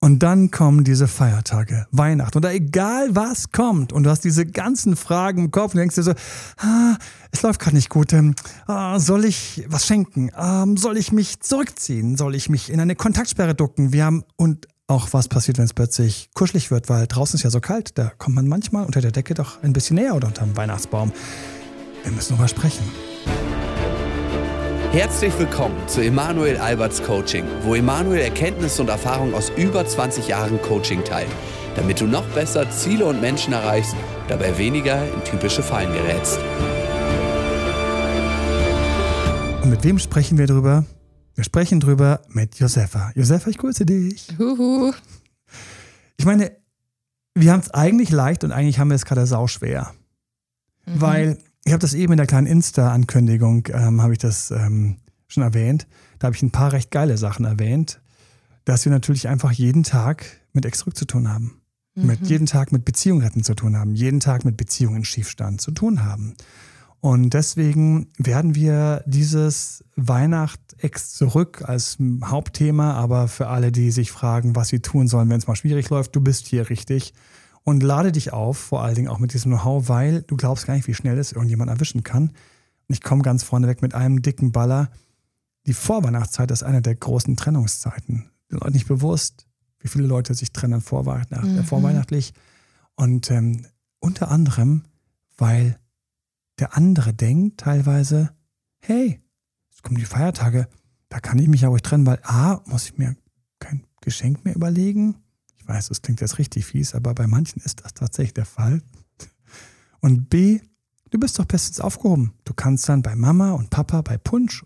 Und dann kommen diese Feiertage, Weihnachten oder egal was kommt und du hast diese ganzen Fragen im Kopf und denkst dir so, ah, es läuft gerade nicht gut, ähm, ah, soll ich was schenken? Ähm, soll ich mich zurückziehen? Soll ich mich in eine Kontaktsperre ducken? Wir haben und auch was passiert, wenn es plötzlich kuschelig wird, weil draußen ist ja so kalt, da kommt man manchmal unter der Decke doch ein bisschen näher oder unter dem Weihnachtsbaum. Wir müssen mal sprechen. Herzlich willkommen zu Emanuel Alberts Coaching, wo Emanuel Erkenntnisse und Erfahrung aus über 20 Jahren Coaching teilt, damit du noch besser Ziele und Menschen erreichst, dabei weniger in typische Fallen gerätst. Und mit wem sprechen wir drüber? Wir sprechen drüber mit Josefa. Josefa, ich grüße dich. Huhu. Ich meine, wir haben es eigentlich leicht und eigentlich haben wir es gerade sauschwer. Mhm. Weil ich habe das eben in der kleinen Insta-Ankündigung, ähm, habe ich das ähm, schon erwähnt. Da habe ich ein paar recht geile Sachen erwähnt, dass wir natürlich einfach jeden Tag mit Ex-Rück zu tun haben. Mhm. Mit jeden Tag mit Beziehungen retten zu tun haben, jeden Tag mit Beziehungen Schiefstand zu tun haben. Und deswegen werden wir dieses Weihnacht-Ex zurück als Hauptthema, aber für alle, die sich fragen, was sie tun sollen, wenn es mal schwierig läuft, du bist hier richtig und lade dich auf, vor allen Dingen auch mit diesem Know-how, weil du glaubst gar nicht, wie schnell es irgendjemand erwischen kann. Und ich komme ganz vorneweg mit einem dicken Baller. Die Vorweihnachtszeit ist eine der großen Trennungszeiten. Den Leuten nicht bewusst, wie viele Leute sich trennen vorweihnacht, mhm. vorweihnachtlich. Und ähm, unter anderem, weil der andere denkt teilweise, hey, es kommen die Feiertage, da kann ich mich ja ruhig trennen, weil A, muss ich mir kein Geschenk mehr überlegen weiß, das klingt jetzt richtig fies, aber bei manchen ist das tatsächlich der Fall. Und B, du bist doch bestens aufgehoben. Du kannst dann bei Mama und Papa bei Punsch,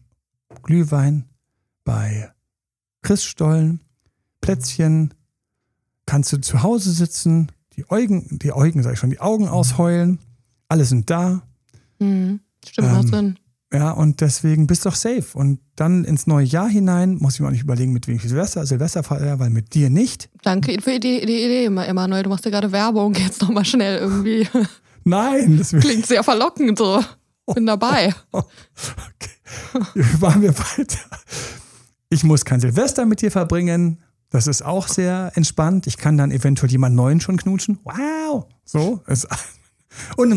Glühwein, bei Christstollen, Plätzchen, kannst du zu Hause sitzen, die Augen, die Augen, sag ich schon, die Augen ausheulen, alle sind da. Mhm, stimmt, ähm, Sinn. Ja, und deswegen bist du doch safe. Und dann ins neue Jahr hinein muss ich mir auch nicht überlegen, mit wem ich Silvester, Silvester feiere, weil mit dir nicht. Danke für die, die Idee, Emanuel. Du machst ja gerade Werbung jetzt nochmal schnell irgendwie. Nein, das klingt sehr verlockend so. Bin dabei. okay. Machen wir weiter. Ich muss kein Silvester mit dir verbringen. Das ist auch sehr entspannt. Ich kann dann eventuell jemand Neuen schon knutschen. Wow. So. Und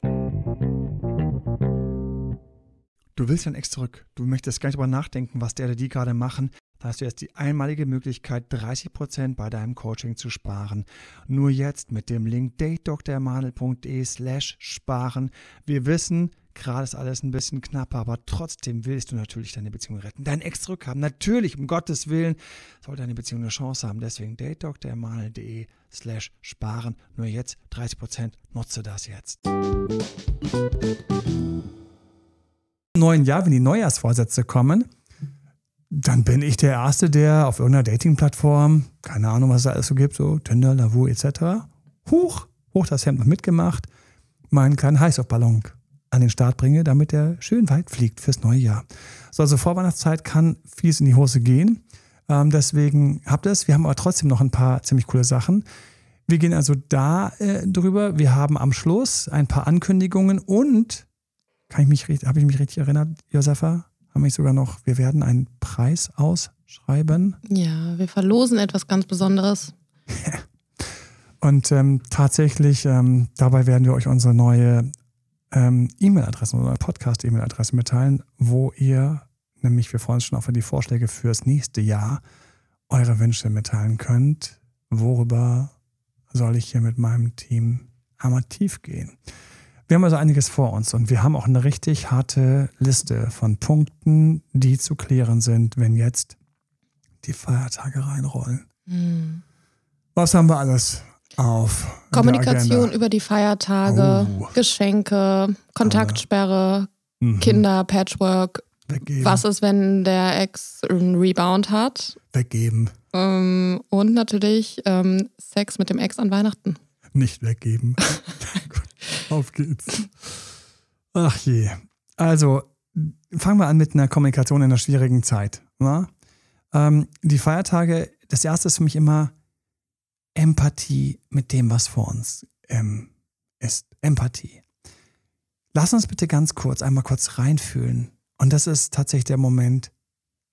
Du willst dein Ex zurück. Du möchtest gar nicht darüber nachdenken, was der oder die gerade machen. Da hast du jetzt die einmalige Möglichkeit, 30% bei deinem Coaching zu sparen. Nur jetzt mit dem Link datedoktormanel.de slash sparen. Wir wissen, gerade ist alles ein bisschen knapper, aber trotzdem willst du natürlich deine Beziehung retten. Dein Ex zurückhaben. Natürlich, um Gottes Willen, soll deine Beziehung eine Chance haben. Deswegen datedoktormanel.de slash sparen. Nur jetzt 30%. Nutze das jetzt neuen Jahr, wenn die Neujahrsvorsätze kommen, dann bin ich der Erste, der auf irgendeiner Dating-Plattform, keine Ahnung, was es da alles so gibt, so Tinder, Lavu etc., hoch, hoch das Hemd noch mitgemacht, meinen kleinen Heißluftballon an den Start bringe, damit der schön weit fliegt fürs neue Jahr. So, also Vorweihnachtszeit kann fies in die Hose gehen. Ähm, deswegen habt ihr es. Wir haben aber trotzdem noch ein paar ziemlich coole Sachen. Wir gehen also da äh, drüber. Wir haben am Schluss ein paar Ankündigungen und kann ich mich habe ich mich richtig erinnert, Josefa? Haben mich sogar noch, wir werden einen Preis ausschreiben. Ja, wir verlosen etwas ganz Besonderes. Und ähm, tatsächlich, ähm, dabei werden wir euch unsere neue ähm, E-Mail-Adresse, unsere Podcast-E-Mail-Adresse mitteilen, wo ihr, nämlich wir freuen uns schon auf die Vorschläge fürs nächste Jahr, eure Wünsche mitteilen könnt. Worüber soll ich hier mit meinem Team einmal tief gehen? Wir haben also einiges vor uns und wir haben auch eine richtig harte Liste von Punkten, die zu klären sind, wenn jetzt die Feiertage reinrollen. Mhm. Was haben wir alles auf? Kommunikation über die Feiertage, oh. Geschenke, Kontaktsperre, mhm. Kinder, Patchwork. Weggeben. Was ist, wenn der Ex einen Rebound hat? Weggeben. Ähm, und natürlich ähm, Sex mit dem Ex an Weihnachten. Nicht weggeben. Auf geht's. Ach je. Also, fangen wir an mit einer Kommunikation in einer schwierigen Zeit. Ähm, die Feiertage, das erste ist für mich immer Empathie mit dem, was vor uns ähm, ist. Empathie. Lass uns bitte ganz kurz einmal kurz reinfühlen. Und das ist tatsächlich der Moment,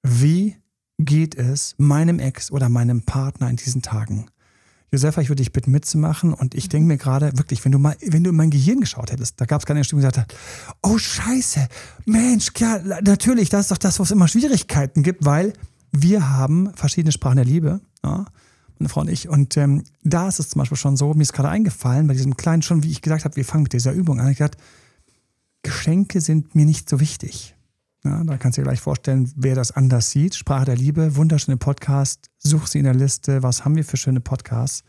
wie geht es meinem Ex oder meinem Partner in diesen Tagen? Josefa, ich würde dich bitten mitzumachen und ich denke mir gerade, wirklich, wenn du mal, wenn du in mein Gehirn geschaut hättest, da gab es keine Stimme, die gesagt hat, oh Scheiße, Mensch, ja, natürlich, das ist doch das, wo es immer Schwierigkeiten gibt, weil wir haben verschiedene Sprachen der Liebe, ja, meine Frau und ich. Und ähm, da ist es zum Beispiel schon so, mir ist gerade eingefallen, bei diesem kleinen, schon wie ich gesagt habe, wir fangen mit dieser Übung an. Ich gesagt, Geschenke sind mir nicht so wichtig. Ja, da kannst du dir gleich vorstellen, wer das anders sieht. Sprache der Liebe, wunderschöne Podcast. Such sie in der Liste. Was haben wir für schöne Podcasts?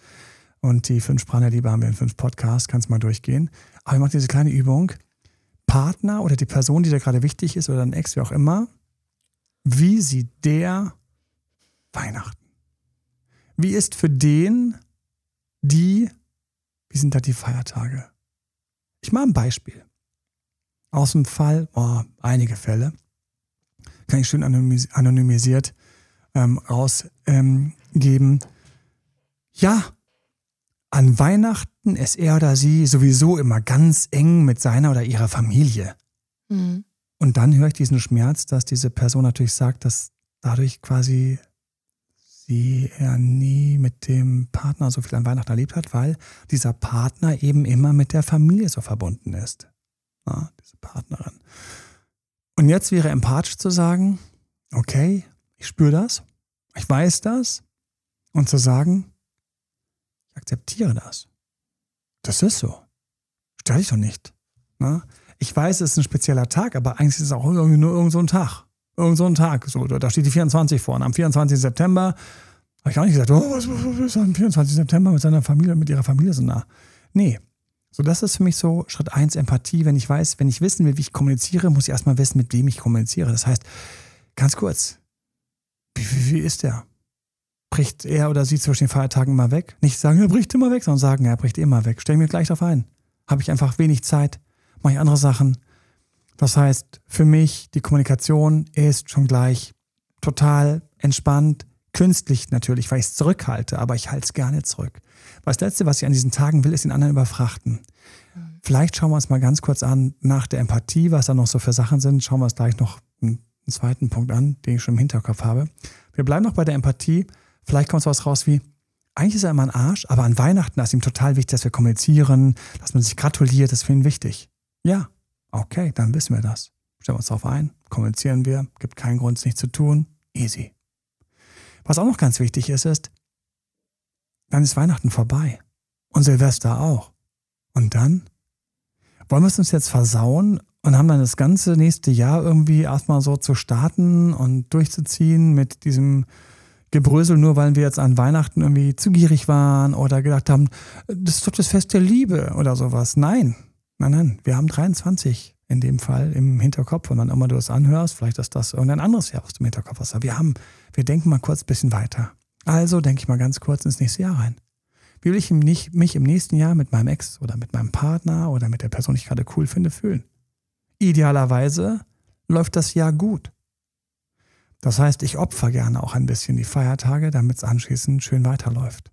Und die fünf Sprachen der Liebe haben wir in fünf Podcasts. Kannst mal durchgehen. Aber ich mache diese kleine Übung. Partner oder die Person, die da gerade wichtig ist oder ein Ex, wie auch immer, wie sieht der Weihnachten? Wie ist für den die, wie sind da die Feiertage? Ich mache ein Beispiel. Aus dem Fall, oh, einige Fälle kann ich schön anonymisiert ähm, rausgeben. Ähm, ja, an Weihnachten ist er oder sie sowieso immer ganz eng mit seiner oder ihrer Familie. Mhm. Und dann höre ich diesen Schmerz, dass diese Person natürlich sagt, dass dadurch quasi sie er nie mit dem Partner so viel an Weihnachten erlebt hat, weil dieser Partner eben immer mit der Familie so verbunden ist. Ja, diese Partnerin. Und jetzt wäre empathisch zu sagen, okay, ich spüre das, ich weiß das und zu sagen, ich akzeptiere das. Das ist so. Stell dich doch nicht. Na? Ne? Ich weiß, es ist ein spezieller Tag, aber eigentlich ist es auch irgendwie nur irgend so ein Tag. Irgend so ein Tag. So, da steht die 24 vorne. Am 24. September habe ich auch nicht gesagt, oh, was, was ist am 24. September mit seiner Familie, mit ihrer Familie so nah. Nee, so, das ist für mich so Schritt eins Empathie. Wenn ich weiß, wenn ich wissen will, wie ich kommuniziere, muss ich erstmal wissen, mit wem ich kommuniziere. Das heißt, ganz kurz, wie, wie, wie ist der? Bricht er oder sie zwischen den Feiertagen immer weg? Nicht sagen, er bricht immer weg, sondern sagen, er bricht immer weg. Stell mir gleich darauf ein. Habe ich einfach wenig Zeit, mache ich andere Sachen. Das heißt, für mich, die Kommunikation ist schon gleich total entspannt, künstlich natürlich, weil ich es zurückhalte, aber ich halte es gerne zurück. Das Letzte, was ich an diesen Tagen will, ist den anderen überfrachten. Vielleicht schauen wir uns mal ganz kurz an, nach der Empathie, was da noch so für Sachen sind, schauen wir uns gleich noch einen, zweiten Punkt an, den ich schon im Hinterkopf habe. Wir bleiben noch bei der Empathie. Vielleicht kommt was raus wie, eigentlich ist er immer ein Arsch, aber an Weihnachten ist ihm total wichtig, dass wir kommunizieren, dass man sich gratuliert, das ist für ihn wichtig. Ja, okay, dann wissen wir das. Stellen wir uns darauf ein, kommunizieren wir, gibt keinen Grund, es nicht zu tun. Easy. Was auch noch ganz wichtig ist, ist, dann ist Weihnachten vorbei. Und Silvester auch. Und dann? Wollen wir es uns jetzt versauen und haben dann das ganze nächste Jahr irgendwie erstmal so zu starten und durchzuziehen mit diesem Gebrösel, nur weil wir jetzt an Weihnachten irgendwie zu gierig waren oder gedacht haben, das ist doch das Fest der Liebe oder sowas. Nein, nein, nein, wir haben 23 in dem Fall im Hinterkopf und wann immer du es anhörst, vielleicht ist das irgendein anderes Jahr, du im Hinterkopf. Aber wir haben, wir denken mal kurz ein bisschen weiter. Also denke ich mal ganz kurz ins nächste Jahr rein. Wie will ich mich im nächsten Jahr mit meinem Ex oder mit meinem Partner oder mit der Person, die ich gerade cool finde, fühlen? Idealerweise läuft das Jahr gut. Das heißt, ich opfer gerne auch ein bisschen die Feiertage, damit es anschließend schön weiterläuft.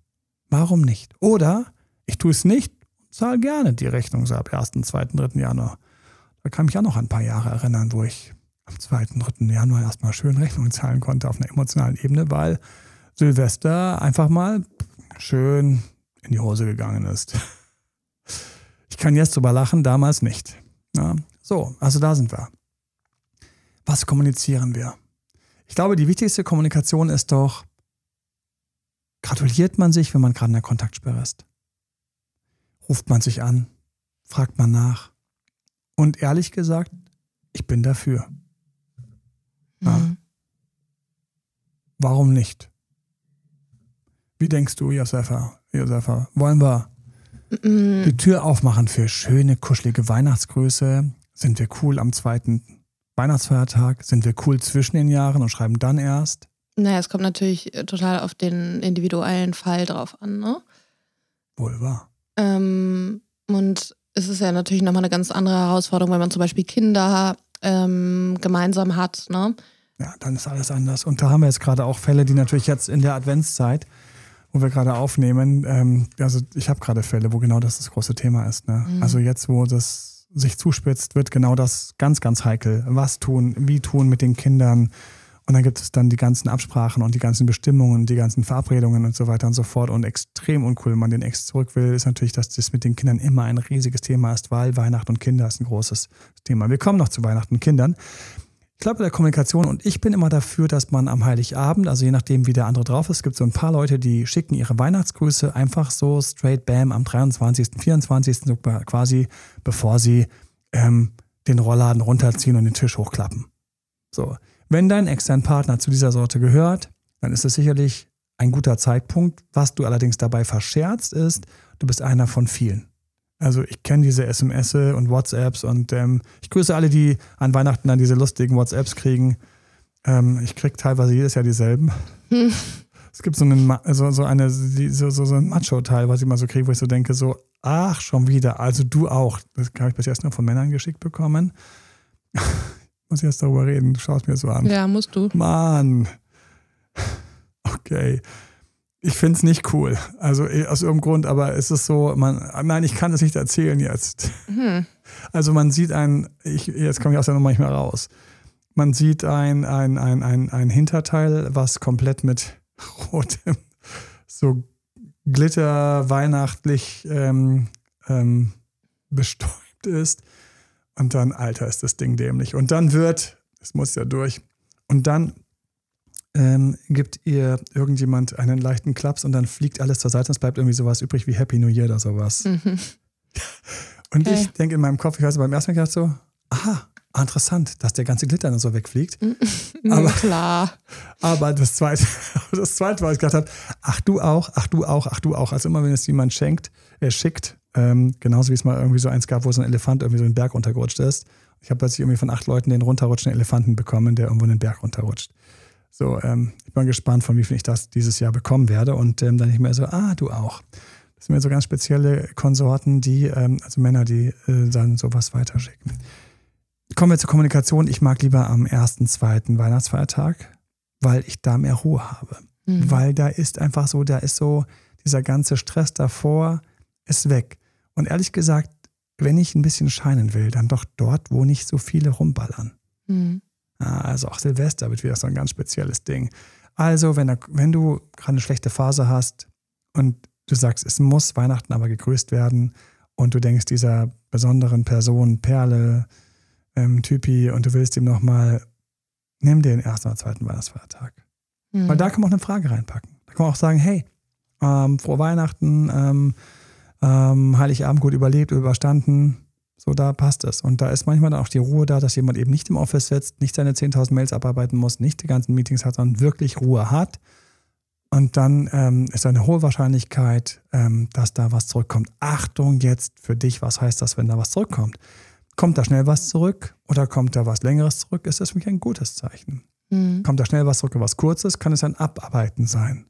Warum nicht? Oder ich tue es nicht und zahle gerne die Rechnung so ab 1., 2., 3. Januar. Da kann ich mich auch noch ein paar Jahre erinnern, wo ich am 2., 3. Januar erstmal schön Rechnungen zahlen konnte auf einer emotionalen Ebene, weil Silvester einfach mal schön in die Hose gegangen ist. Ich kann jetzt drüber lachen, damals nicht. Ja, so, also da sind wir. Was kommunizieren wir? Ich glaube, die wichtigste Kommunikation ist doch, gratuliert man sich, wenn man gerade in der Kontaktsperre ist? Ruft man sich an? Fragt man nach? Und ehrlich gesagt, ich bin dafür. Ja. Mhm. Warum nicht? Wie denkst du, Josefa? Josefa, wollen wir mm. die Tür aufmachen für schöne, kuschelige Weihnachtsgrüße? Sind wir cool am zweiten Weihnachtsfeiertag? Sind wir cool zwischen den Jahren und schreiben dann erst? Naja, es kommt natürlich äh, total auf den individuellen Fall drauf an, ne? Wohl wahr. Ähm, und es ist ja natürlich nochmal eine ganz andere Herausforderung, wenn man zum Beispiel Kinder ähm, gemeinsam hat, ne? Ja, dann ist alles anders. Und da haben wir jetzt gerade auch Fälle, die natürlich jetzt in der Adventszeit wo wir gerade aufnehmen, ähm, also ich habe gerade Fälle, wo genau das das große Thema ist. Ne? Mhm. Also jetzt, wo das sich zuspitzt, wird genau das ganz, ganz heikel. Was tun, wie tun mit den Kindern. Und dann gibt es dann die ganzen Absprachen und die ganzen Bestimmungen, die ganzen Verabredungen und so weiter und so fort. Und extrem uncool, wenn man den Ex zurück will, ist natürlich, dass das mit den Kindern immer ein riesiges Thema ist, weil Weihnachten und Kinder ist ein großes Thema. Wir kommen noch zu Weihnachten und Kindern. Ich glaube, der Kommunikation und ich bin immer dafür, dass man am Heiligabend, also je nachdem, wie der andere drauf ist, gibt so ein paar Leute, die schicken ihre Weihnachtsgrüße einfach so straight bam am 23., 24., so quasi, bevor sie ähm, den Rollladen runterziehen und den Tisch hochklappen. So. Wenn dein externer Partner zu dieser Sorte gehört, dann ist es sicherlich ein guter Zeitpunkt. Was du allerdings dabei verscherzt ist, du bist einer von vielen. Also ich kenne diese SMS und WhatsApps und ähm, ich grüße alle, die an Weihnachten dann diese lustigen WhatsApps kriegen. Ähm, ich kriege teilweise jedes Jahr dieselben. Hm. Es gibt so, einen, so, so, eine, so, so, so ein Macho-Teil, was ich mal so kriege, wo ich so denke, so, ach, schon wieder, also du auch. Das habe ich bis jetzt nur von Männern geschickt bekommen muss jetzt darüber reden. Du schaust mir so an. Ja, musst du. Mann. Okay. Ich finde es nicht cool. Also eh, aus irgendeinem Grund, aber es ist so, man, nein, ich kann es nicht erzählen jetzt. Hm. Also man sieht ein, ich, jetzt komme ich aus der Nummer nicht mehr raus. Man sieht ein, ein, ein, ein, ein Hinterteil, was komplett mit rotem, so Glitter weihnachtlich ähm, ähm, bestäubt ist. Und dann, Alter, ist das Ding dämlich. Und dann wird, es muss ja durch, und dann ähm, gibt ihr irgendjemand einen leichten Klaps und dann fliegt alles zur Seite und es bleibt irgendwie sowas übrig wie Happy New Year oder sowas. Mhm. Und okay. ich denke in meinem Kopf, ich weiß beim ersten Mal gedacht so, aha, interessant, dass der ganze Glitter dann so wegfliegt. Mhm. aber, Klar. Aber das zweite, das zweite, was ich gedacht habe, ach du auch, ach du auch, ach du auch. Also immer wenn es jemand schenkt, er schickt, ähm, genauso wie es mal irgendwie so eins gab, wo so ein Elefant irgendwie so einen Berg runtergerutscht ist. Ich habe plötzlich irgendwie von acht Leuten den runterrutschenden Elefanten bekommen, der irgendwo einen Berg runterrutscht. So, ähm, ich bin gespannt, von wie viel ich das dieses Jahr bekommen werde. Und ähm, dann ich mir so, ah, du auch. Das sind mir so ganz spezielle Konsorten, die, ähm, also Männer, die äh, dann sowas weiterschicken. Kommen wir zur Kommunikation. Ich mag lieber am ersten, zweiten Weihnachtsfeiertag, weil ich da mehr Ruhe habe. Mhm. Weil da ist einfach so, da ist so dieser ganze Stress davor, ist weg. Und ehrlich gesagt, wenn ich ein bisschen scheinen will, dann doch dort, wo nicht so viele rumballern. Mhm. Also auch Silvester wird wieder so ein ganz spezielles Ding. Also, wenn, wenn du gerade eine schlechte Phase hast und du sagst, es muss Weihnachten aber gegrüßt werden und du denkst dieser besonderen Person, Perle, ähm, Typi und du willst ihm nochmal, nimm dir den ersten oder zweiten Weihnachtsfeiertag. Mhm. Weil da kann man auch eine Frage reinpacken. Da kann man auch sagen, hey, ähm, frohe Weihnachten, ähm, ähm, Heiligabend gut überlebt, überstanden. So, da passt es. Und da ist manchmal dann auch die Ruhe da, dass jemand eben nicht im Office sitzt, nicht seine 10.000 Mails abarbeiten muss, nicht die ganzen Meetings hat, sondern wirklich Ruhe hat. Und dann ähm, ist eine hohe Wahrscheinlichkeit, ähm, dass da was zurückkommt. Achtung jetzt für dich, was heißt das, wenn da was zurückkommt? Kommt da schnell was zurück oder kommt da was Längeres zurück, ist das für mich ein gutes Zeichen. Mhm. Kommt da schnell was zurück oder was Kurzes, kann es ein Abarbeiten sein.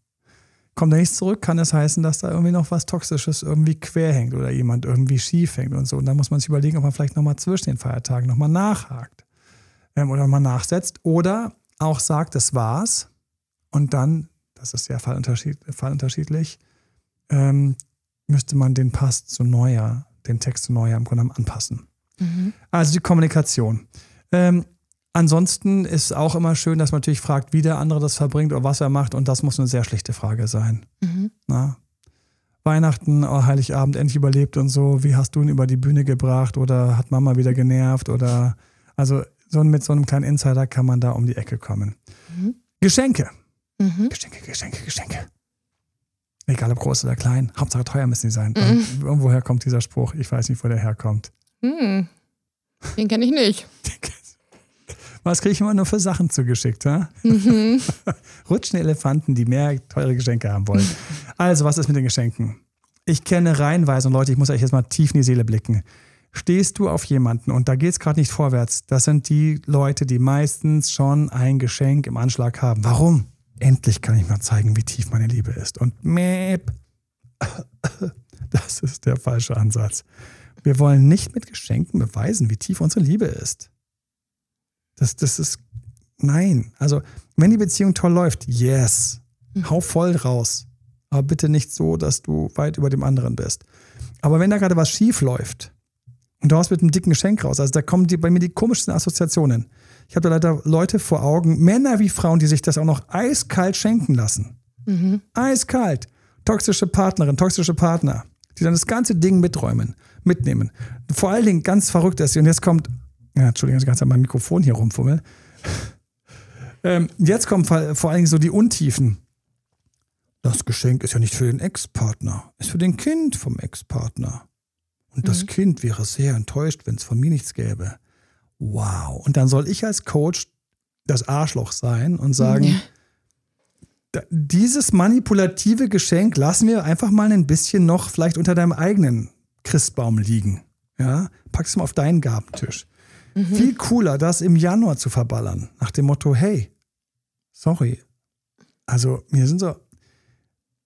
Kommt da nichts zurück, kann es heißen, dass da irgendwie noch was Toxisches irgendwie quer hängt oder jemand irgendwie schief hängt und so. Und da muss man sich überlegen, ob man vielleicht nochmal zwischen den Feiertagen nochmal nachhakt ähm, oder nochmal nachsetzt oder auch sagt, das war's und dann, das ist ja fallunterschied, fallunterschiedlich, ähm, müsste man den Pass zu Neujahr, den Text zu Neujahr im Grunde anpassen. Mhm. Also die Kommunikation. Ähm, ansonsten ist auch immer schön, dass man natürlich fragt, wie der andere das verbringt oder was er macht. Und das muss eine sehr schlichte Frage sein. Mhm. Na? Weihnachten, oh, Heiligabend endlich überlebt und so. Wie hast du ihn über die Bühne gebracht? Oder hat Mama wieder genervt? Oder also so mit so einem kleinen Insider kann man da um die Ecke kommen. Mhm. Geschenke. Mhm. Geschenke, Geschenke, Geschenke. Egal ob groß oder klein, Hauptsache teuer müssen sie sein. Mhm. Irgendwoher kommt dieser Spruch? Ich weiß nicht, wo der herkommt. Hm. Den kenne ich nicht. Was kriege ich immer nur für Sachen zugeschickt? Ha? Mhm. Rutschen Elefanten, die mehr teure Geschenke haben wollen. Also, was ist mit den Geschenken? Ich kenne reihenweise, und Leute, ich muss euch jetzt mal tief in die Seele blicken. Stehst du auf jemanden und da geht es gerade nicht vorwärts, das sind die Leute, die meistens schon ein Geschenk im Anschlag haben. Warum? Endlich kann ich mal zeigen, wie tief meine Liebe ist. Und mäp, das ist der falsche Ansatz. Wir wollen nicht mit Geschenken beweisen, wie tief unsere Liebe ist. Das, das ist, nein. Also, wenn die Beziehung toll läuft, yes. Mhm. Hau voll raus. Aber bitte nicht so, dass du weit über dem anderen bist. Aber wenn da gerade was schief läuft Und du hast mit einem dicken Geschenk raus. Also da kommen die, bei mir die komischsten Assoziationen. Ich habe da leider Leute vor Augen, Männer wie Frauen, die sich das auch noch eiskalt schenken lassen. Mhm. Eiskalt. Toxische Partnerin, toxische Partner, die dann das ganze Ding miträumen, mitnehmen. Vor allen Dingen ganz verrückt ist, und jetzt kommt, ja, Entschuldigung, ich ganz an meinem Mikrofon hier rumfummeln. Ähm, jetzt kommen vor allen Dingen so die Untiefen. Das Geschenk ist ja nicht für den Ex-Partner, ist für den Kind vom Ex-Partner. Und das mhm. Kind wäre sehr enttäuscht, wenn es von mir nichts gäbe. Wow. Und dann soll ich als Coach das Arschloch sein und sagen, mhm. dieses manipulative Geschenk lassen wir einfach mal ein bisschen noch vielleicht unter deinem eigenen Christbaum liegen. Ja, pack es mal auf deinen Gabentisch. Mhm. Viel cooler, das im Januar zu verballern. Nach dem Motto, hey, sorry. Also, mir sind so,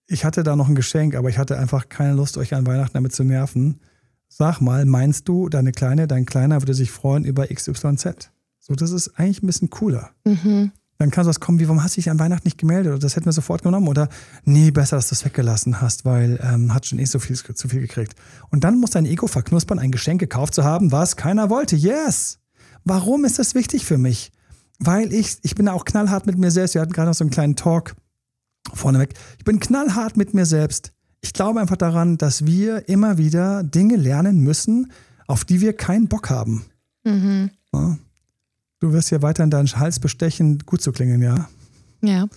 ich hatte da noch ein Geschenk, aber ich hatte einfach keine Lust, euch an Weihnachten damit zu nerven. Sag mal, meinst du, deine Kleine, dein Kleiner würde sich freuen über XYZ? So, das ist eigentlich ein bisschen cooler. Mhm. Dann kann sowas kommen wie, warum hast du dich an Weihnachten nicht gemeldet? Oder das hätten wir sofort genommen. Oder nee, besser, dass du es weggelassen hast, weil ähm, hat schon eh so viel, zu viel gekriegt. Und dann muss dein Ego verknuspern, ein Geschenk gekauft zu haben, was keiner wollte. Yes! Warum ist das wichtig für mich? Weil ich, ich bin auch knallhart mit mir selbst. Wir hatten gerade noch so einen kleinen Talk vorneweg. Ich bin knallhart mit mir selbst. Ich glaube einfach daran, dass wir immer wieder Dinge lernen müssen, auf die wir keinen Bock haben. Mhm. Ja. Du wirst ja weiter in deinen Hals bestechen, gut zu klingen, ja? Ja.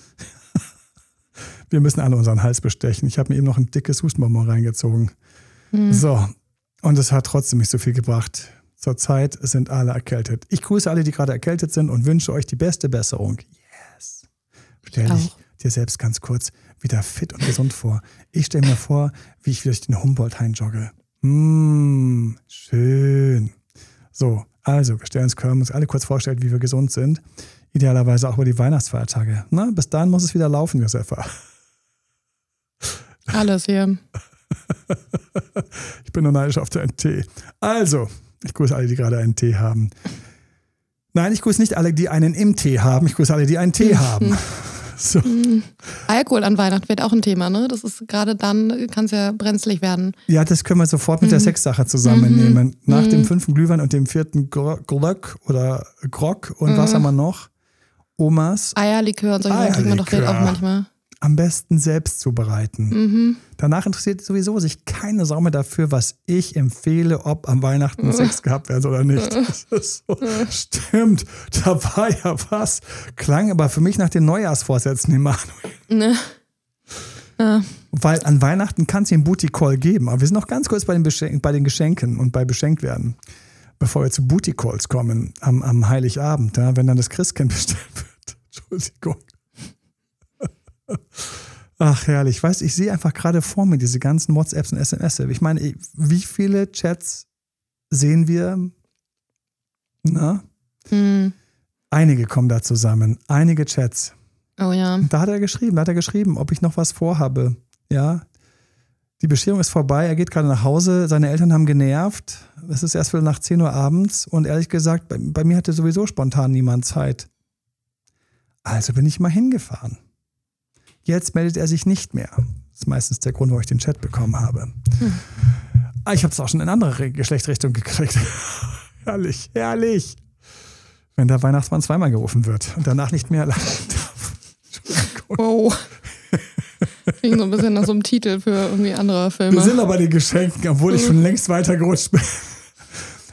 Wir müssen alle unseren Hals bestechen. Ich habe mir eben noch ein dickes Hustenbonbon reingezogen. Mhm. So. Und es hat trotzdem nicht so viel gebracht. Zurzeit sind alle erkältet. Ich grüße alle, die gerade erkältet sind und wünsche euch die beste Besserung. Yes. Stell dich, dir selbst ganz kurz wieder fit und gesund vor. Ich stelle mir vor, wie ich durch den Humboldt-Hain jogge. Mmh, schön. So, also, wir stellen uns, können uns alle kurz vorstellen, wie wir gesund sind. Idealerweise auch über die Weihnachtsfeiertage. Na, bis dahin muss es wieder laufen, Josefa. Alles hier. ich bin nur neidisch auf der NT. Also, ich grüße alle, die gerade einen Tee haben. Nein, ich grüße nicht alle, die einen im Tee haben. Ich grüße alle, die einen Tee haben. So. Mhm. Alkohol an Weihnachten wird auch ein Thema, ne? Das ist gerade dann, kann es ja brenzlig werden. Ja, das können wir sofort mit mhm. der Sexsache zusammennehmen. Mhm. Nach mhm. dem fünften Glühwein und dem vierten Glöck oder Grog und was mhm. haben wir noch? Omas. Eierlikör und solche Sachen kriegt man doch auch manchmal am besten selbst zubereiten. Mhm. Danach interessiert sowieso sich keine Sau mehr dafür, was ich empfehle, ob am Weihnachten Sex gehabt wird oder nicht. So, stimmt, da war ja was. Klang aber für mich nach den Neujahrsvorsätzen, Emanuel. Ne. Ja. Weil an Weihnachten kann es den Booty Call geben. Aber wir sind noch ganz kurz bei den, Beschen bei den Geschenken und bei beschenkt werden. Bevor wir zu Booty Calls kommen am, am Heiligabend, ja, wenn dann das Christkind bestellt wird. Entschuldigung. Ach, herrlich. Weißt ich sehe einfach gerade vor mir diese ganzen WhatsApps und SMS. Ich meine, wie viele Chats sehen wir? Na? Hm. Einige kommen da zusammen. Einige Chats. Oh ja. Da hat er geschrieben, da hat er geschrieben, ob ich noch was vorhabe. Ja. Die Bescherung ist vorbei, er geht gerade nach Hause, seine Eltern haben genervt. Es ist erst wieder nach 10 Uhr abends und ehrlich gesagt, bei, bei mir hatte sowieso spontan niemand Zeit. Also bin ich mal hingefahren. Jetzt meldet er sich nicht mehr. Das ist meistens der Grund, warum ich den Chat bekommen habe. Hm. Ich habe es auch schon in andere Geschlechtrichtung gekriegt. herrlich, herrlich. Wenn der Weihnachtsmann zweimal gerufen wird und danach nicht mehr allein darf. Oh. Klingt so ein bisschen nach so einem Titel für irgendwie andere Filme. Wir sind aber die Geschenken, obwohl ich schon längst weitergerutscht bin.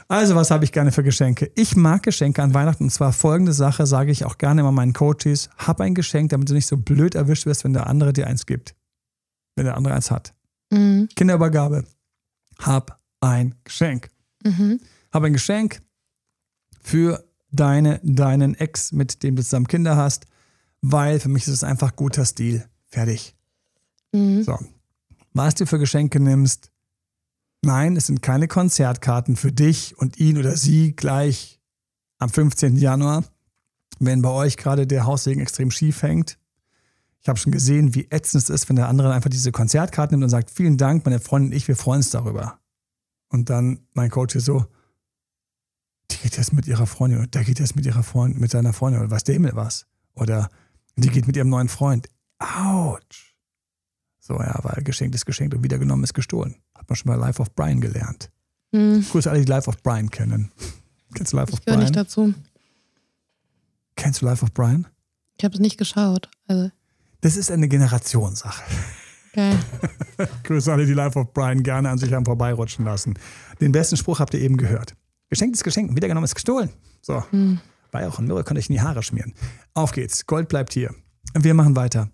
Also, was habe ich gerne für Geschenke? Ich mag Geschenke an Weihnachten und zwar folgende Sache, sage ich auch gerne immer meinen Coaches: Hab ein Geschenk, damit du nicht so blöd erwischt wirst, wenn der andere dir eins gibt. Wenn der andere eins hat. Mhm. Kinderübergabe. Hab ein Geschenk. Mhm. Hab ein Geschenk für deine, deinen Ex, mit dem du zusammen Kinder hast, weil für mich ist es einfach guter Stil. Fertig. Mhm. So. Was du für Geschenke nimmst, Nein, es sind keine Konzertkarten für dich und ihn oder sie gleich am 15. Januar, wenn bei euch gerade der Haussegen extrem schief hängt. Ich habe schon gesehen, wie ätzend es ist, wenn der andere einfach diese Konzertkarten nimmt und sagt, vielen Dank, meine Freundin und ich, wir freuen uns darüber. Und dann mein Coach hier so, die geht jetzt mit ihrer Freundin oder der geht jetzt mit ihrer Freundin, mit seiner Freundin oder der Himmel was. Oder die geht mit ihrem neuen Freund. Autsch. So, ja, weil geschenkt ist geschenkt und wiedergenommen ist gestohlen. Hat man schon bei Life of Brian gelernt. Hm. Grüße alle, die Life of Brian kennen. Kennst du Life ich of Brian? nicht dazu. Kennst du Life of Brian? Ich habe es nicht geschaut. Also. Das ist eine Generationssache. Okay. Grüße alle, die Life of Brian gerne an sich haben vorbeirutschen lassen. Den besten Spruch habt ihr eben gehört. Geschenkt ist geschenkt, wiedergenommen ist gestohlen. So. Hm. Weihrauch und Myrrhe konnte ich in die Haare schmieren. Auf geht's. Gold bleibt hier. Wir machen weiter.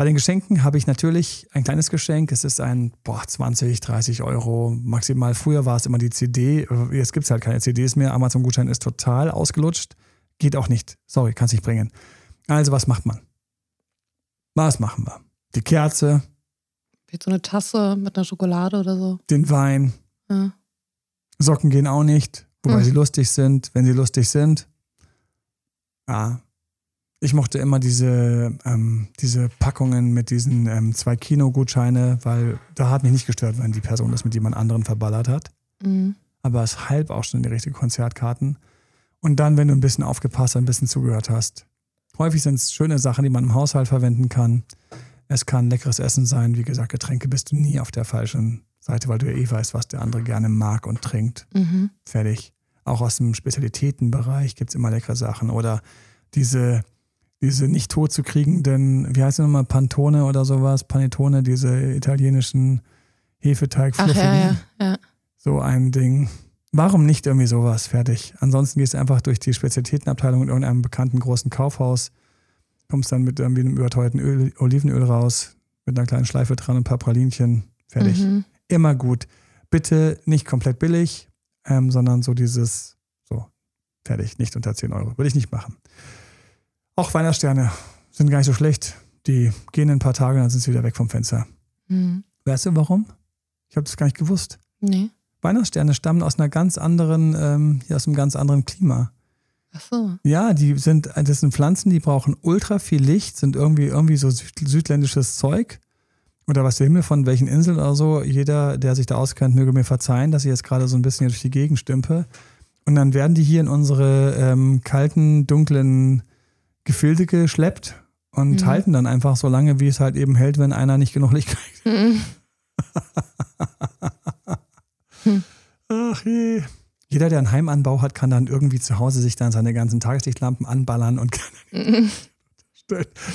Bei den Geschenken habe ich natürlich ein kleines Geschenk. Es ist ein boah, 20, 30 Euro maximal. Früher war es immer die CD. Jetzt gibt es halt keine CDs mehr. Amazon-Gutschein ist total ausgelutscht. Geht auch nicht. Sorry, kann es nicht bringen. Also, was macht man? Was machen wir? Die Kerze. Vielleicht so eine Tasse mit einer Schokolade oder so. Den Wein. Ja. Socken gehen auch nicht, wobei hm. sie lustig sind, wenn sie lustig sind. Ja. Ich mochte immer diese, ähm, diese Packungen mit diesen ähm, zwei Kinogutscheine, weil da hat mich nicht gestört, wenn die Person das mit jemand anderen verballert hat. Mhm. Aber es halb auch schon die richtigen Konzertkarten. Und dann, wenn du ein bisschen aufgepasst, ein bisschen zugehört hast. Häufig sind es schöne Sachen, die man im Haushalt verwenden kann. Es kann leckeres Essen sein. Wie gesagt, Getränke bist du nie auf der falschen Seite, weil du ja eh weißt, was der andere gerne mag und trinkt. Mhm. Fertig. Auch aus dem Spezialitätenbereich gibt es immer leckere Sachen. Oder diese, diese nicht tot zu kriegenden, wie heißt es nochmal, Pantone oder sowas, Panettone, diese italienischen Hefeteig. Ach ja, ja, ja. So ein Ding. Warum nicht irgendwie sowas? Fertig. Ansonsten gehst du einfach durch die Spezialitätenabteilung in irgendeinem bekannten großen Kaufhaus, kommst dann mit irgendwie einem überteuerten Öl, Olivenöl raus, mit einer kleinen Schleife dran und ein paar Pralinchen. Fertig. Mhm. Immer gut. Bitte nicht komplett billig, ähm, sondern so dieses, so, fertig, nicht unter 10 Euro. Würde ich nicht machen. Auch Weihnachtssterne sind gar nicht so schlecht. Die gehen in ein paar Tage und dann sind sie wieder weg vom Fenster. Mhm. Weißt du warum? Ich habe das gar nicht gewusst. Nee. Weihnachtssterne stammen aus einer ganz anderen, ähm, aus einem ganz anderen Klima. Ach so. Ja, die sind, das sind Pflanzen, die brauchen ultra viel Licht, sind irgendwie, irgendwie so südländisches Zeug. Oder was der Himmel von welchen Inseln oder so. Jeder, der sich da auskennt, möge mir verzeihen, dass ich jetzt gerade so ein bisschen durch die Gegend stümpe. Und dann werden die hier in unsere ähm, kalten, dunklen Gefilde geschleppt und mhm. halten dann einfach so lange, wie es halt eben hält, wenn einer nicht genug Licht kriegt. Mhm. Ach je. Jeder, der einen Heimanbau hat, kann dann irgendwie zu Hause sich dann seine ganzen Tageslichtlampen anballern und kann. Mhm.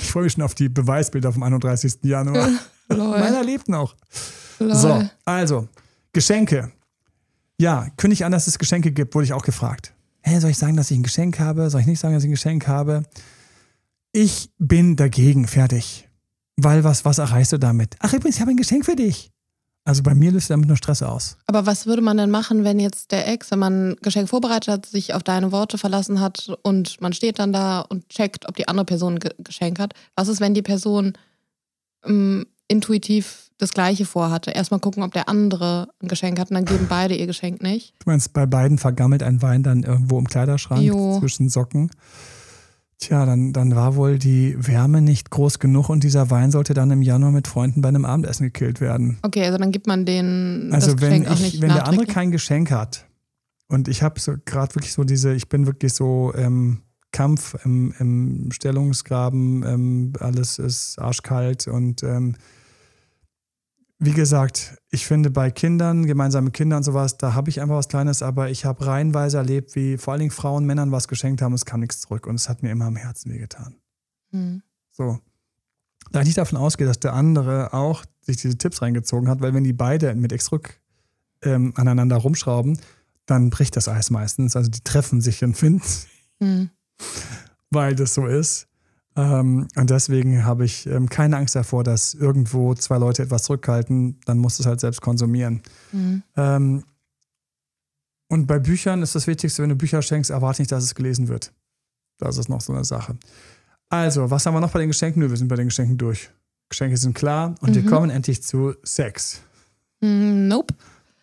Ich freue mich schon auf die Beweisbilder vom 31. Januar. Meiner lebt noch. Lol. So, also, Geschenke. Ja, kündig an, dass es Geschenke gibt, wurde ich auch gefragt. Hä, soll ich sagen, dass ich ein Geschenk habe? Soll ich nicht sagen, dass ich ein Geschenk habe? Ich bin dagegen, fertig. Weil was, was erreichst du damit? Ach übrigens, ich habe ein Geschenk für dich. Also bei mir löst damit nur Stress aus. Aber was würde man denn machen, wenn jetzt der Ex, wenn man ein Geschenk vorbereitet hat, sich auf deine Worte verlassen hat und man steht dann da und checkt, ob die andere Person ein Geschenk hat? Was ist, wenn die Person ähm, intuitiv das Gleiche vorhatte? Erstmal gucken, ob der andere ein Geschenk hat und dann geben beide ihr Geschenk nicht. Du meinst, bei beiden vergammelt ein Wein dann irgendwo im Kleiderschrank jo. zwischen Socken? Tja, dann, dann war wohl die Wärme nicht groß genug und dieser Wein sollte dann im Januar mit Freunden bei einem Abendessen gekillt werden. Okay, also dann gibt man den also das wenn Geschenk ich, auch nicht wenn der andere kein Geschenk hat und ich habe so gerade wirklich so diese, ich bin wirklich so ähm, Kampf im, im Stellungsgraben, ähm, alles ist arschkalt und ähm, wie gesagt, ich finde bei Kindern, gemeinsame Kinder und sowas, da habe ich einfach was Kleines, aber ich habe reihenweise erlebt, wie vor allen Dingen Frauen Männern was geschenkt haben, es kam nichts zurück und es hat mir immer am Herzen wehgetan. Mhm. So. Da ich nicht davon ausgehe, dass der andere auch sich diese Tipps reingezogen hat, weil wenn die beide mit X rück ähm, aneinander rumschrauben, dann bricht das Eis meistens. Also die treffen sich und finden, mhm. weil das so ist. Ähm, und deswegen habe ich ähm, keine Angst davor, dass irgendwo zwei Leute etwas zurückhalten, dann musst du es halt selbst konsumieren. Mhm. Ähm, und bei Büchern ist das Wichtigste, wenn du Bücher schenkst, erwarte nicht, dass es gelesen wird. Das ist noch so eine Sache. Also, was haben wir noch bei den Geschenken? Nö, wir sind bei den Geschenken durch. Geschenke sind klar und mhm. wir kommen endlich zu Sex. Mm, nope.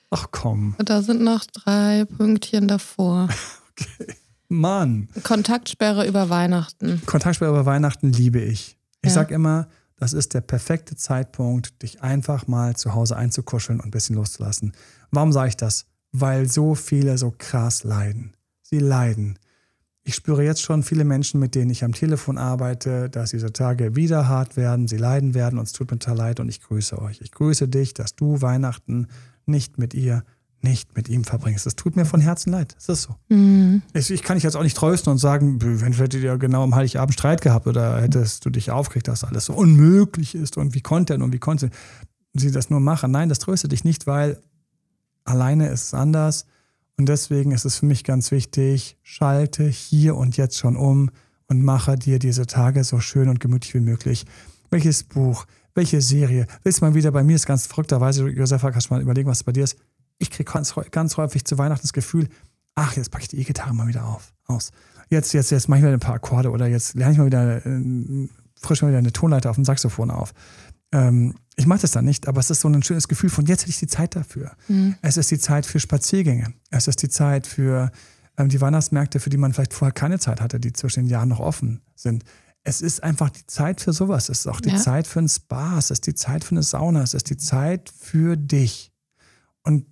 Ach komm. Da sind noch drei Pünktchen davor. okay. Mann. Kontaktsperre über Weihnachten. Kontaktsperre über Weihnachten liebe ich. Ich ja. sag immer, das ist der perfekte Zeitpunkt, dich einfach mal zu Hause einzukuscheln und ein bisschen loszulassen. Warum sage ich das? Weil so viele so krass leiden. Sie leiden. Ich spüre jetzt schon viele Menschen, mit denen ich am Telefon arbeite, dass diese Tage wieder hart werden, sie leiden werden und es tut mir total leid und ich grüße euch. Ich grüße dich, dass du Weihnachten nicht mit ihr nicht mit ihm verbringst. Das tut mir von Herzen leid. Das ist so. Mhm. Ich, ich kann dich jetzt auch nicht trösten und sagen, wenn hättet ihr genau am Heiligabend Streit gehabt oder hättest du dich aufgeregt, dass alles so unmöglich ist und wie konnte er und wie konnte sie das nur machen. Nein, das tröstet dich nicht, weil alleine ist es anders. Und deswegen ist es für mich ganz wichtig, schalte hier und jetzt schon um und mache dir diese Tage so schön und gemütlich wie möglich. Welches Buch, welche Serie, willst du mal wieder bei mir ist ganz verrückterweise, Josefa, kannst du mal überlegen, was bei dir ist. Ich kriege ganz, ganz häufig zu Weihnachten das Gefühl, ach, jetzt packe ich die E-Gitarre mal wieder auf, aus. Jetzt, jetzt, jetzt mache ich mal ein paar Akkorde oder jetzt lerne ich mal wieder, äh, frisch mal wieder eine Tonleiter auf dem Saxophon auf. Ähm, ich mache das dann nicht, aber es ist so ein schönes Gefühl von, jetzt hätte ich die Zeit dafür. Mhm. Es ist die Zeit für Spaziergänge. Es ist die Zeit für ähm, die Weihnachtsmärkte, für die man vielleicht vorher keine Zeit hatte, die zwischen den Jahren noch offen sind. Es ist einfach die Zeit für sowas. Es ist auch die ja. Zeit für ein Spa. Es ist die Zeit für eine Sauna. Es ist die Zeit für dich. Und,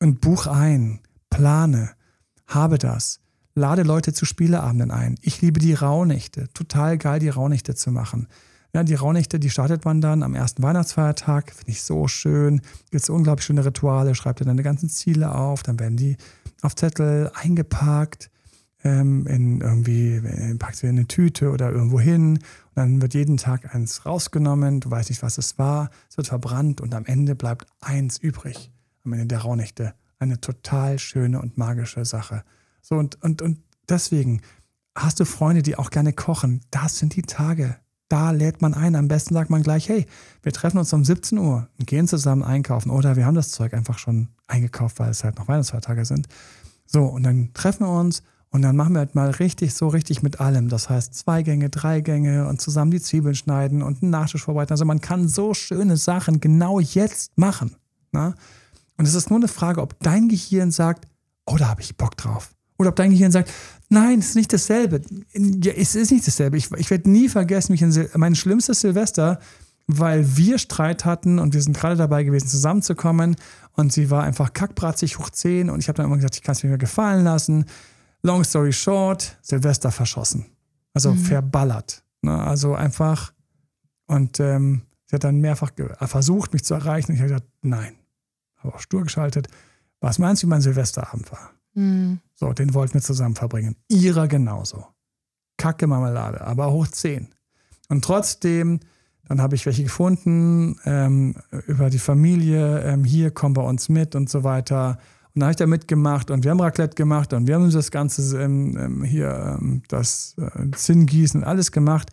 und buch ein, plane, habe das. Lade Leute zu Spieleabenden ein. Ich liebe die Rauhnächte. Total geil, die Rauhnächte zu machen. Ja, die Rauhnächte, die startet man dann am ersten Weihnachtsfeiertag. Finde ich so schön. Gibt es unglaublich schöne Rituale. Schreibt ihr deine ganzen Ziele auf. Dann werden die auf Zettel eingepackt. Ähm, in irgendwie, äh, packst du in eine Tüte oder irgendwo hin. Und dann wird jeden Tag eins rausgenommen. Du weißt nicht, was es war. Es wird verbrannt und am Ende bleibt eins übrig. Am Ende der Rauhnächte. Eine total schöne und magische Sache. So und, und, und deswegen hast du Freunde, die auch gerne kochen. Das sind die Tage da lädt man ein. Am besten sagt man gleich, hey, wir treffen uns um 17 Uhr und gehen zusammen einkaufen. Oder wir haben das Zeug einfach schon eingekauft, weil es halt noch Weihnachtsfeiertage sind. So, und dann treffen wir uns und dann machen wir halt mal richtig, so richtig mit allem. Das heißt, zwei Gänge, drei Gänge und zusammen die Zwiebeln schneiden und einen Nachtisch vorbereiten. Also man kann so schöne Sachen genau jetzt machen. Na? Und es ist nur eine Frage, ob dein Gehirn sagt, oh, da habe ich Bock drauf. Oder ob dein Gehirn sagt, nein, es ist nicht dasselbe. Ja, es ist nicht dasselbe. Ich, ich werde nie vergessen, mich in mein schlimmstes Silvester, weil wir Streit hatten und wir sind gerade dabei gewesen, zusammenzukommen. Und sie war einfach kackbratzig hoch 10 und ich habe dann immer gesagt, ich kann es mir mehr gefallen lassen. Long story short, Silvester verschossen. Also mhm. verballert. Ne? Also einfach. Und ähm, sie hat dann mehrfach versucht, mich zu erreichen. Und ich habe gesagt, nein. Habe auch stur geschaltet. Was meinst du, wie mein Silvesterabend war? Mhm. So, den wollten wir zusammen verbringen. Ihrer genauso. Kacke Marmelade, aber hoch 10. Und trotzdem, dann habe ich welche gefunden ähm, über die Familie, ähm, hier, komm bei uns mit und so weiter. Und dann habe ich da mitgemacht und wir haben Raclette gemacht und wir haben das Ganze ähm, ähm hier, ähm, das äh, Zinngießen, alles gemacht.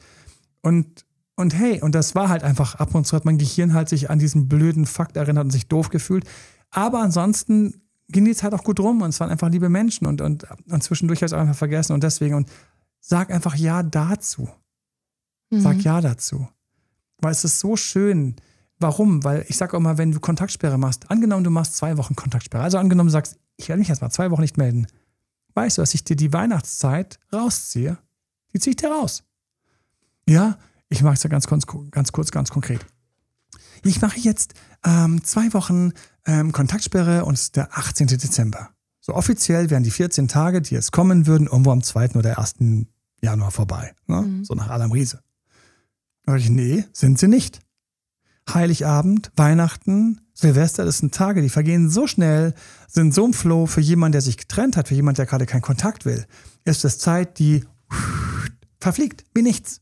Und, und hey, und das war halt einfach, ab und zu hat mein Gehirn halt sich an diesen blöden Fakt erinnert und sich doof gefühlt. Aber ansonsten ging die Zeit auch gut rum und es waren einfach liebe Menschen und, und, und zwischendurch habe ich es einfach vergessen und deswegen und sag einfach Ja dazu. Mhm. Sag Ja dazu. Weil es ist so schön. Warum? Weil ich sage auch mal, wenn du Kontaktsperre machst, angenommen, du machst zwei Wochen Kontaktsperre, also angenommen, du sagst, ich werde mich erst mal zwei Wochen nicht melden, weißt du, dass ich dir die Weihnachtszeit rausziehe? Die ziehe ich dir raus. Ja, ich mache es ja ganz, ganz, ganz kurz, ganz konkret. Ich mache jetzt ähm, zwei Wochen ähm, Kontaktsperre und es ist der 18. Dezember. So offiziell wären die 14 Tage, die jetzt kommen würden, irgendwo am 2. oder 1. Januar vorbei. Ne? Mhm. So nach Adam Riese. Da ich, nee, sind sie nicht. Heiligabend, Weihnachten, Silvester, das sind Tage, die vergehen so schnell, sind so im Flow für jemanden, der sich getrennt hat, für jemanden, der gerade keinen Kontakt will. Ist es Zeit, die verfliegt, wie nichts.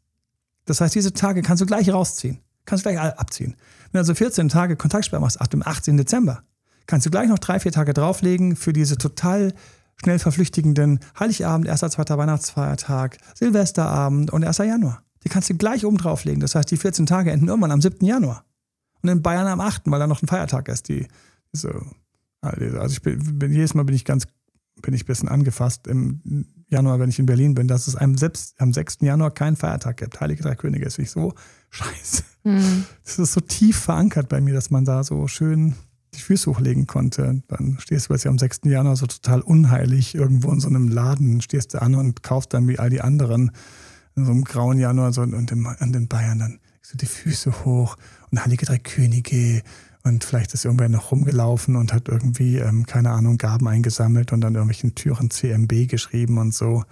Das heißt, diese Tage kannst du gleich rausziehen. Kannst du gleich abziehen. Wenn du also 14 Tage Kontaktsperre machst, ab dem 18. Dezember, kannst du gleich noch drei, vier Tage drauflegen für diese total schnell verflüchtigenden Heiligabend, erster, zweiter Weihnachtsfeiertag, Silvesterabend und 1. Januar. Die kannst du gleich oben drauflegen. Das heißt, die 14 Tage enden irgendwann am 7. Januar. Und in Bayern am 8., weil da noch ein Feiertag ist. Die, so, also ich bin, bin, jedes Mal bin ich ganz, bin ich ein bisschen angefasst im Januar, wenn ich in Berlin bin, dass es am, selbst, am 6. Januar keinen Feiertag gibt. Heilige Drei Könige ist nicht so scheiße. Mhm. Das ist so tief verankert bei mir, dass man da so schön die Füße hochlegen konnte. Dann stehst du jetzt ja am 6. Januar so total unheilig irgendwo in so einem Laden, stehst du an und kaufst dann wie all die anderen in so einem grauen Januar so und in, in den Bayern dann so die Füße hoch und Heilige Drei Könige und vielleicht ist irgendwer noch rumgelaufen und hat irgendwie, ähm, keine Ahnung, Gaben eingesammelt und dann irgendwelchen Türen CMB geschrieben und so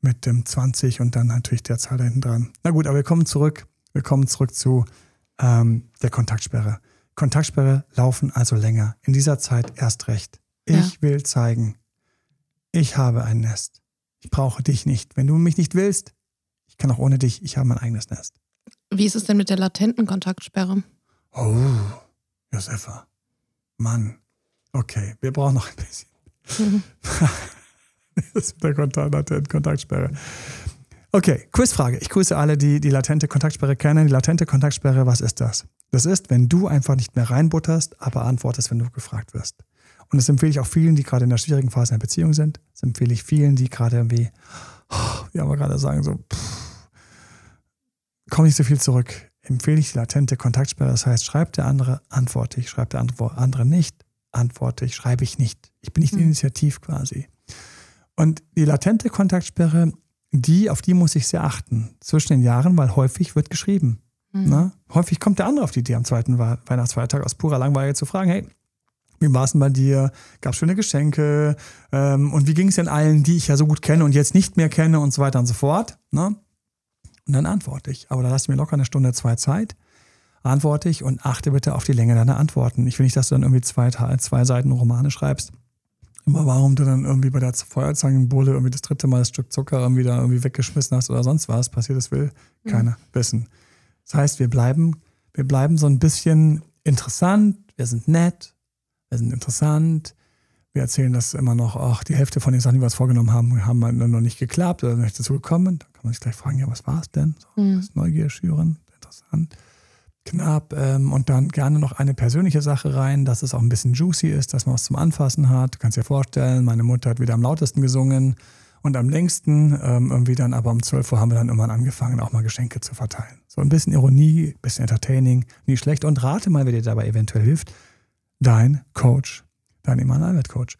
mit dem 20 und dann natürlich der Zahl da hinten dran. Na gut, aber wir kommen zurück. Wir kommen zurück zu ähm, der Kontaktsperre. Kontaktsperre laufen also länger. In dieser Zeit erst recht. Ich Ja. will zeigen, ich habe ein Nest. Ich brauche dich nicht. Wenn du mich nicht willst, ich kann auch ohne dich, ich habe mein eigenes Nest. Wie ist es denn mit der latenten Kontaktsperre? Oh, Josefa. Mann. Okay, wir brauchen noch ein bisschen. Das ist mit der Kontakt latenten Kontaktsperre. Okay, Quizfrage. Ich grüße alle, die die latente Kontaktsperre kennen. Die latente Kontaktsperre, was ist das? Das ist, wenn du einfach nicht mehr reinbutterst, aber antwortest, wenn du gefragt wirst. Und das empfehle ich auch vielen, die gerade in der schwierigen Phase einer Beziehung sind. Das empfehle ich vielen, die gerade irgendwie, oh, wie wir gerade sagen, so, pff, komm nicht so viel zurück. Empfehle ich die latente Kontaktsperre. Das heißt, schreibt der andere, antworte ich. Schreibt der andere, nicht, antworte ich. Schreibe ich nicht. Ich bin nicht Hm. initiativ quasi. Und die latente Kontaktsperre, die, auf die muss ich sehr achten zwischen den Jahren, weil häufig wird geschrieben. Mhm. Ne? Häufig kommt der andere auf die Idee am zweiten Wei- Weihnachtsfeiertag aus purer Langweile zu fragen, hey, wie war es denn bei dir? Gab es schöne Geschenke? Ähm, und wie ging es denn allen, die ich ja so gut kenne und jetzt nicht mehr kenne und so weiter und so fort? Ne? Und dann antworte ich. Aber da lass mir locker eine Stunde, zwei Zeit. Antworte ich und achte bitte auf die Länge deiner Antworten. Ich will nicht, dass du dann irgendwie zwei, zwei Seiten Romane schreibst. Aber warum du dann irgendwie bei der Feuerzangenbowle irgendwie das dritte Mal das Stück Zucker irgendwie da irgendwie weggeschmissen hast oder sonst was passiert ist, will keiner wissen. Das heißt, wir bleiben, wir bleiben so ein bisschen interessant, wir sind nett, wir sind interessant, wir erzählen das immer noch, ach, die Hälfte von den Sachen, die wir uns vorgenommen haben, haben halt noch nicht geklappt oder nicht dazu gekommen. Dann man sich gleich fragen, ja, was war es denn? So, Mhm. das Neugier schüren, interessant. Knapp ähm, und dann gerne noch eine persönliche Sache rein, dass es auch ein bisschen juicy ist, dass man was zum Anfassen hat. Du kannst dir vorstellen, meine Mutter hat wieder am lautesten gesungen und am längsten. Ähm, irgendwie dann aber um 12 Uhr haben wir dann irgendwann angefangen, auch mal Geschenke zu verteilen. So ein bisschen Ironie, ein bisschen Entertaining, nie schlecht. Und rate mal, wer dir dabei eventuell hilft. Dein Coach, dein Iman Albert Coach.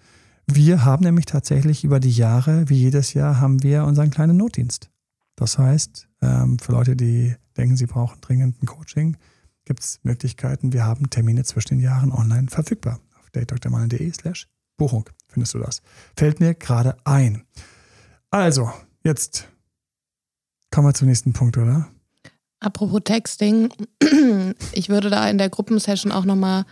Wir haben nämlich tatsächlich über die Jahre, wie jedes Jahr, haben wir unseren kleinen Notdienst. Das heißt, ähm, für Leute, die denken, sie brauchen dringend ein Coaching, gibt es Möglichkeiten. Wir haben Termine zwischen den Jahren online verfügbar. Auf datedoktormalen.de slash Buchung findest du das. Fällt mir gerade ein. Also, jetzt kommen wir zum nächsten Punkt, oder? Apropos Texting, ich würde da in der Gruppensession auch nochmal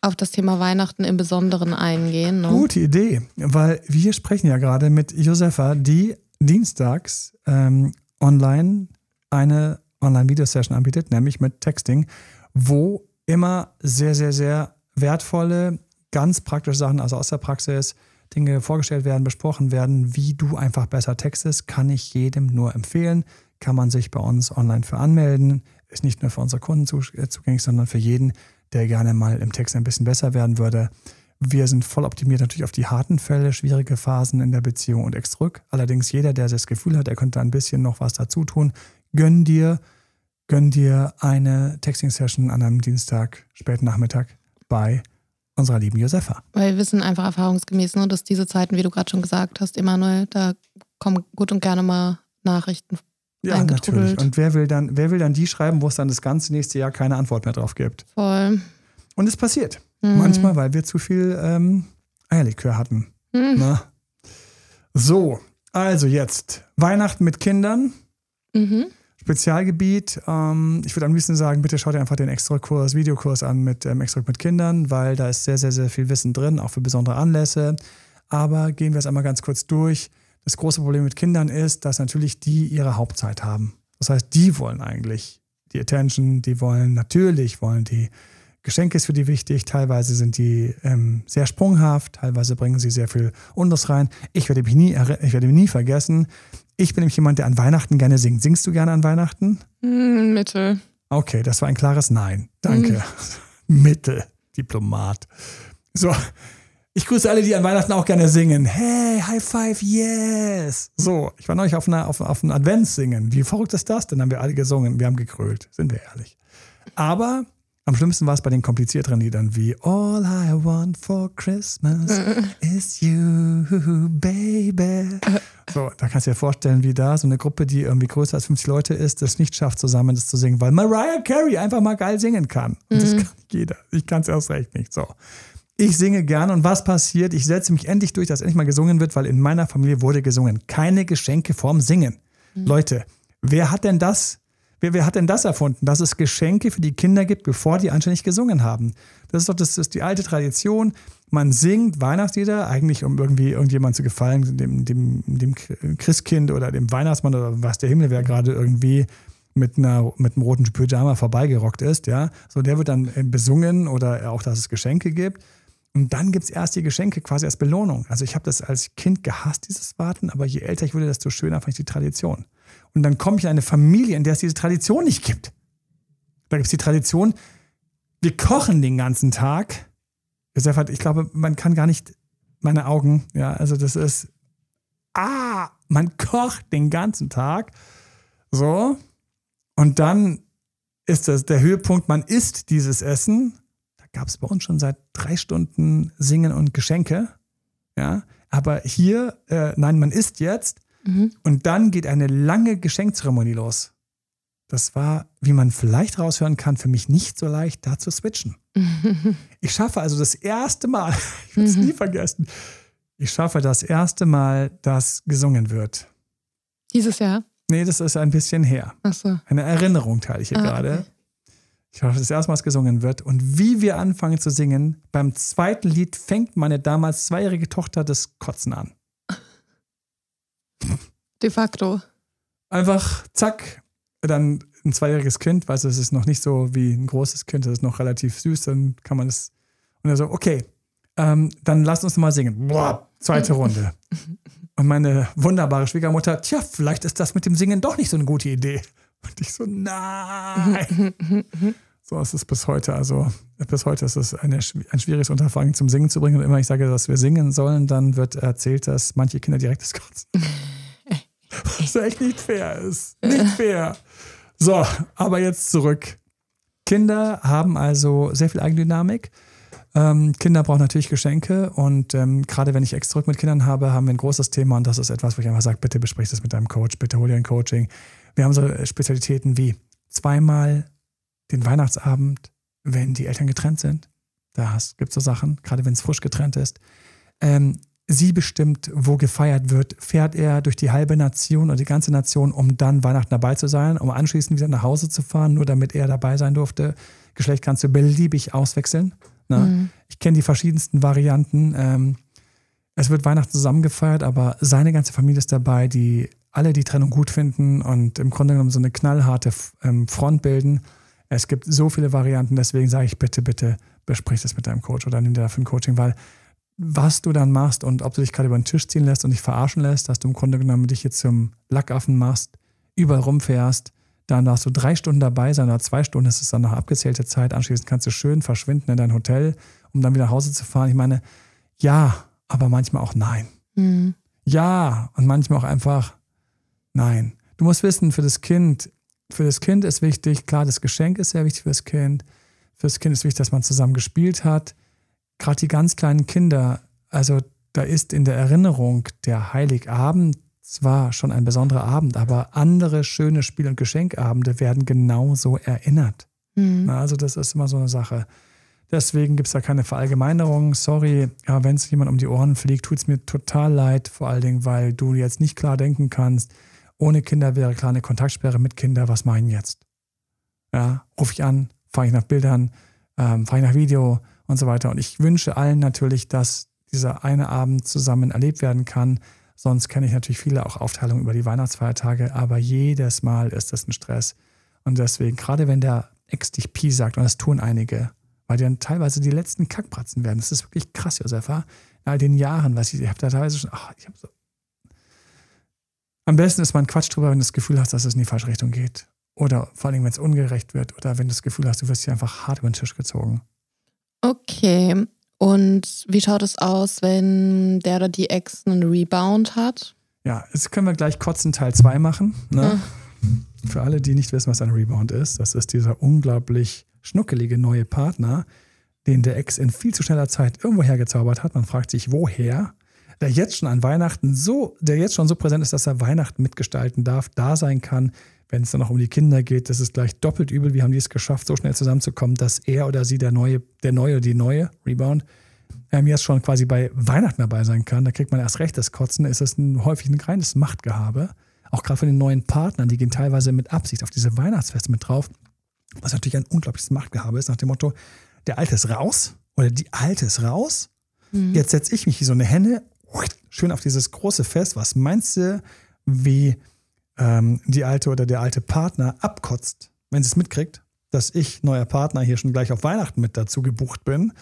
auf das Thema Weihnachten im Besonderen eingehen. Ne? Gute Idee, weil wir sprechen ja gerade mit Josefa, die dienstags ähm, online eine Online-Video-Session anbietet, nämlich mit Texting, wo immer sehr, sehr, sehr wertvolle, ganz praktische Sachen, also aus der Praxis, Dinge vorgestellt werden, besprochen werden, wie du einfach besser textest, kann ich jedem nur empfehlen. Kann man sich bei uns online für anmelden. Ist nicht nur für unsere Kunden äh, zugänglich, sondern für jeden, der gerne mal im Text ein bisschen besser werden würde. Wir sind voll optimiert natürlich auf die harten Fälle, schwierige Phasen in der Beziehung und ex zurück. Allerdings jeder, der das Gefühl hat, er könnte ein bisschen noch was dazu tun, gönn dir, gönn dir eine Texting-Session an einem Dienstag, späten Nachmittag bei unserer lieben Josefa. Weil wir wissen einfach erfahrungsgemäß, ne, dass diese Zeiten, wie du gerade schon gesagt hast, Emanuel, da kommen gut und gerne mal Nachrichten. Ja, natürlich. Und wer will, dann, wer will dann die schreiben, wo es dann das ganze nächste Jahr keine Antwort mehr drauf gibt? Voll. Und es passiert. Mhm. Manchmal, weil wir zu viel ähm, Eierlikör hatten. Mhm. Na? So, also jetzt Weihnachten mit Kindern. Mhm. Spezialgebiet. Ähm, ich würde am liebsten sagen, bitte schaut ihr einfach den Extra-Kurs, Videokurs an mit ähm, Extra mit Kindern, weil da ist sehr, sehr, sehr viel Wissen drin, auch für besondere Anlässe. Aber gehen wir es einmal ganz kurz durch. Das große Problem mit Kindern ist, dass natürlich die ihre Hauptzeit haben. Das heißt, die wollen eigentlich die Attention, die wollen natürlich, wollen die Geschenke ist für die wichtig. Teilweise sind die ähm, sehr sprunghaft, teilweise bringen sie sehr viel Unlust rein. Ich werde mich nie, ich werde mich nie vergessen. Ich bin nämlich jemand, der an Weihnachten gerne singt. Singst du gerne an Weihnachten? Mhm, Mittel. Okay, das war ein klares Nein. Danke. Mittel, Diplomat. So, ich grüße alle, die an Weihnachten auch gerne singen. Hey, High Five, yes. So, ich war neulich auf, einer, auf, auf einem Adventssingen. Wie verrückt ist das? Dann haben wir alle gesungen. Wir haben gekrölt, sind wir ehrlich. Aber am schlimmsten war es bei den komplizierteren Liedern wie All I want for Christmas is you, baby. So, da kannst du dir vorstellen, wie da so eine Gruppe, die irgendwie größer als 50 Leute ist, das nicht schafft, zusammen das zu singen, weil Mariah Carey einfach mal geil singen kann. Und das kann nicht jeder. Ich kann es erst recht nicht. So. Ich singe gerne und was passiert? Ich setze mich endlich durch, dass endlich mal gesungen wird, weil in meiner Familie wurde gesungen. Keine Geschenke vorm Singen. Leute, wer hat denn das? Wer, wer hat denn das erfunden, dass es Geschenke für die Kinder gibt, bevor die anständig gesungen haben? Das ist doch das, ist die alte Tradition. Man singt Weihnachtslieder, eigentlich um irgendwie irgendjemand zu gefallen, dem, dem, dem Christkind oder dem Weihnachtsmann oder was der Himmel, wer gerade irgendwie mit, einer, mit einem roten Pyjama vorbeigerockt ist, ja. So, der wird dann äh, besungen oder auch, dass es Geschenke gibt. Und dann gibt es erst die Geschenke quasi als Belohnung. Also ich habe das als Kind gehasst, dieses Warten, aber je älter ich wurde, desto schöner fand ich die Tradition. Und dann komme ich in eine Familie, in der es diese Tradition nicht gibt. Da gibt es die Tradition, wir kochen den ganzen Tag. Josef hat, ich glaube, man kann gar nicht, meine Augen, ja, also das ist, ah, man kocht den ganzen Tag. So. Und dann ist das der Höhepunkt, man isst dieses Essen gab es bei uns schon seit drei Stunden Singen und Geschenke. Ja, aber hier, äh, nein, man isst jetzt mhm. und dann geht eine lange Geschenkzeremonie los. Das war, wie man vielleicht raushören kann, für mich nicht so leicht, da zu switchen. Ich schaffe also das erste Mal, ich werde es mhm. nie vergessen, ich schaffe das erste Mal, dass gesungen wird. Dieses Jahr? Nee, das ist ein bisschen her. Ach so. Eine Erinnerung teile ich hier ah, gerade. Okay. Ich hoffe, das erste Mal gesungen wird. Und wie wir anfangen zu singen, beim zweiten Lied fängt meine damals zweijährige Tochter das Kotzen an. De facto. Einfach zack, dann ein zweijähriges Kind, weißt du, es ist noch nicht so wie ein großes Kind, das ist noch relativ süß, dann kann man das. Und er so, okay, ähm, dann lass uns mal singen. Boah, zweite Runde. Und meine wunderbare Schwiegermutter, tja, vielleicht ist das mit dem Singen doch nicht so eine gute Idee. Und ich so, nein. so ist es bis heute. Also bis heute ist es eine, ein schwieriges Unterfangen zum Singen zu bringen. Und immer ich sage, dass wir singen sollen, dann wird erzählt, dass manche Kinder direkt das kotzen. Was echt nicht fair ist. Nicht fair. So, aber jetzt zurück. Kinder haben also sehr viel Eigendynamik. Ähm, Kinder brauchen natürlich Geschenke und ähm, gerade wenn ich extra mit Kindern habe, haben wir ein großes Thema und das ist etwas, wo ich einfach sage, bitte besprich das mit deinem Coach, bitte hol dir ein Coaching. Wir haben so Spezialitäten wie zweimal den Weihnachtsabend, wenn die Eltern getrennt sind. Da gibt es so Sachen, gerade wenn es frisch getrennt ist. Ähm, sie bestimmt, wo gefeiert wird. Fährt er durch die halbe Nation oder die ganze Nation, um dann Weihnachten dabei zu sein, um anschließend wieder nach Hause zu fahren, nur damit er dabei sein durfte. Geschlecht kannst du beliebig auswechseln. Ne? Mhm. Ich kenne die verschiedensten Varianten. Ähm, es wird Weihnachten zusammen gefeiert, aber seine ganze Familie ist dabei, die alle die Trennung gut finden und im Grunde genommen so eine knallharte ähm, Front bilden. Es gibt so viele Varianten, deswegen sage ich bitte, bitte besprich das mit deinem Coach oder nimm dir dafür ein Coaching, weil was du dann machst und ob du dich gerade über den Tisch ziehen lässt und dich verarschen lässt, dass du im Grunde genommen dich jetzt zum Lackaffen machst, überall rumfährst, dann darfst du drei Stunden dabei sein oder zwei Stunden, das ist dann noch abgezählte Zeit. Anschließend kannst du schön verschwinden in dein Hotel, um dann wieder nach Hause zu fahren. Ich meine, ja, aber manchmal auch nein. Mhm. Ja, und manchmal auch einfach Nein. Du musst wissen, für das Kind, für das Kind ist wichtig, klar, das Geschenk ist sehr wichtig für das Kind. Für das Kind ist wichtig, dass man zusammen gespielt hat. Gerade die ganz kleinen Kinder, also da ist in der Erinnerung der Heiligabend zwar schon ein besonderer Abend, aber andere schöne Spiel- und Geschenkabende werden genauso erinnert. Mhm. Also das ist immer so eine Sache. Deswegen gibt es da keine Verallgemeinerung. Sorry, ja, wenn es jemand um die Ohren fliegt, tut es mir total leid, vor allen Dingen, weil du jetzt nicht klar denken kannst, ohne Kinder wäre klar eine Kontaktsperre mit Kindern. Was meinen jetzt? Ja, rufe ich an, fahre ich nach Bildern, ähm, fahre ich nach Video und so weiter. Und ich wünsche allen natürlich, dass dieser eine Abend zusammen erlebt werden kann. Sonst kenne ich natürlich viele auch Aufteilungen über die Weihnachtsfeiertage, aber jedes Mal ist das ein Stress. Und deswegen, gerade wenn der Ex dich Pi sagt, und das tun einige, weil die dann teilweise die letzten Kackbratzen werden. Das ist wirklich krass, Josefa. In all den Jahren, was ich, ich habe da teilweise schon, ach, ich habe so am besten ist man Quatsch drüber, wenn du das Gefühl hast, dass es in die falsche Richtung geht. Oder vor allem, wenn es ungerecht wird oder wenn du das Gefühl hast, du wirst hier einfach hart über den Tisch gezogen. Okay. Und wie schaut es aus, wenn der oder die Ex einen Rebound hat? Ja, jetzt können wir gleich kotzen Teil 2 machen. Ne? Ah. Für alle, die nicht wissen, was ein Rebound ist, das ist dieser unglaublich schnuckelige neue Partner, den der Ex in viel zu schneller Zeit irgendwo hergezaubert hat. Man fragt sich, woher? Der jetzt schon an Weihnachten so, der jetzt schon so präsent ist, dass er Weihnachten mitgestalten darf, da sein kann. Wenn es dann noch um die Kinder geht, das ist gleich doppelt übel. Wie haben die es geschafft, so schnell zusammenzukommen, dass er oder sie der neue, der neue oder die neue Rebound ähm, jetzt schon quasi bei Weihnachten dabei sein kann. Da kriegt man erst recht das Kotzen. Ist es ein, häufig ein reines Machtgehabe. auch gerade von den neuen Partnern, die gehen teilweise mit Absicht auf diese Weihnachtsfeste mit drauf, was natürlich ein unglaubliches Machtgehabe ist, nach dem Motto, der Alte ist raus oder die Alte ist raus. Mhm. Jetzt setze ich mich wie so eine Henne schön auf dieses große Fest. Was meinst du, wie ähm, die Alte oder der alte Partner abkotzt, wenn sie es mitkriegt, dass ich, neuer Partner, hier schon gleich auf Weihnachten mit dazu gebucht bin?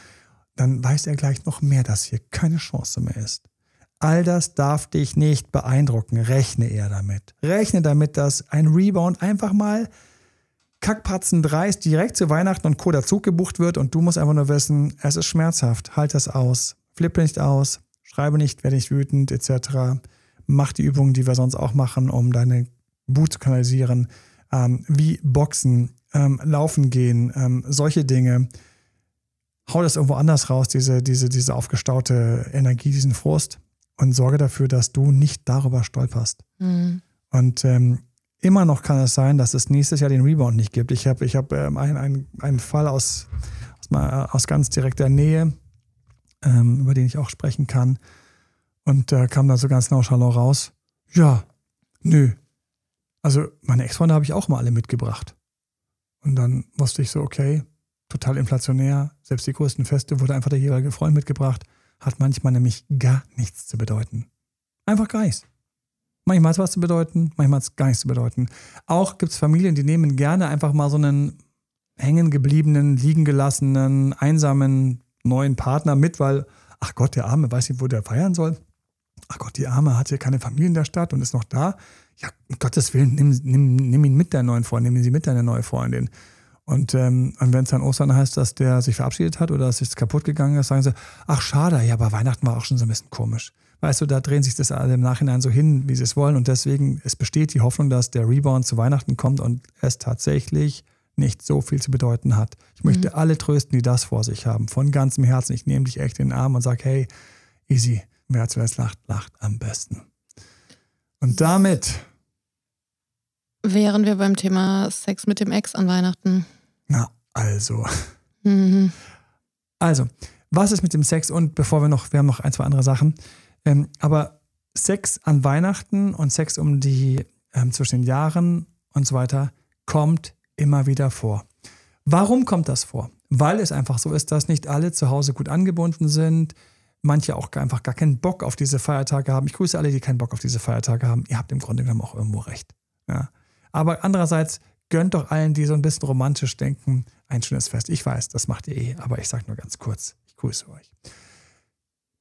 Dann weiß er gleich noch mehr, dass hier keine Chance mehr ist. All das darf dich nicht beeindrucken. Rechne eher damit. Rechne damit, dass ein Rebound einfach mal Kackpatzen dreist direkt zu Weihnachten und Co. dazu gebucht wird und du musst einfach nur wissen, es ist schmerzhaft. Halt das aus. Flippe nicht aus. Schreibe nicht, werde nicht wütend, etc. Mach die Übungen, die wir sonst auch machen, um deine Wut zu kanalisieren. Ähm, wie Boxen, ähm, Laufen gehen, ähm, solche Dinge. Hau das irgendwo anders raus, diese, diese, diese aufgestaute Energie, diesen Frust und sorge dafür, dass du nicht darüber stolperst. Mhm. Und ähm, immer noch kann es sein, dass es nächstes Jahr den Rebound nicht gibt. Ich habe ich hab, ähm, einen, einen, einen Fall aus, aus, aus ganz direkter Nähe, ähm, über den ich auch sprechen kann. Und da äh, kam da so ganz nonchalant raus, ja, nö. Also meine Ex-Freunde habe ich auch mal alle mitgebracht. Und dann wusste ich so, okay, total inflationär. Selbst die größten Feste wurde einfach der jeweilige Freund mitgebracht hat manchmal nämlich gar nichts zu bedeuten. Einfach gar nichts. Manchmal hat es was zu bedeuten, manchmal hat es gar nichts zu bedeuten. Auch gibt es Familien, die nehmen gerne einfach mal so einen hängen gebliebenen, liegen gelassenen, einsamen neuen Partner mit, weil, ach Gott, der Arme weiß nicht, wo der feiern soll. Ach Gott, die Arme hat hier keine Familie in der Stadt und ist noch da. Ja, um Gottes Willen, nimm, nimm, nimm ihn mit der neuen Freundin, nimm sie mit deiner neuen Freundin. Und, ähm, und wenn es dann Ostern heißt, dass der sich verabschiedet hat oder dass es kaputt gegangen ist, sagen sie, ach schade, ja, aber Weihnachten war auch schon so ein bisschen komisch. Weißt du, da drehen sich das alle im Nachhinein so hin, wie sie es wollen. Und deswegen, es besteht die Hoffnung, dass der Rebound zu Weihnachten kommt und es tatsächlich nicht so viel zu bedeuten hat. Ich möchte mhm. alle trösten, die das vor sich haben. Von ganzem Herzen. Ich nehme dich echt in den Arm und sage, hey, easy, wer zuerst lacht, lacht am besten. Und damit wären wir beim Thema Sex mit dem Ex an Weihnachten. Na, also. Mhm. Also, was ist mit dem Sex? Und bevor wir noch, wir haben noch ein, zwei andere Sachen. Ähm, aber Sex an Weihnachten und Sex um die ähm, zwischen den Jahren und so weiter kommt immer wieder vor. Warum kommt das vor? Weil es einfach so ist, dass nicht alle zu Hause gut angebunden sind, manche auch einfach gar keinen Bock auf diese Feiertage haben. Ich grüße alle, die keinen Bock auf diese Feiertage haben. Ihr habt im Grunde genommen auch irgendwo recht. Ja. Aber andererseits gönnt doch allen, die so ein bisschen romantisch denken, ein schönes Fest. Ich weiß, das macht ihr eh, aber ich sage nur ganz kurz, ich grüße euch.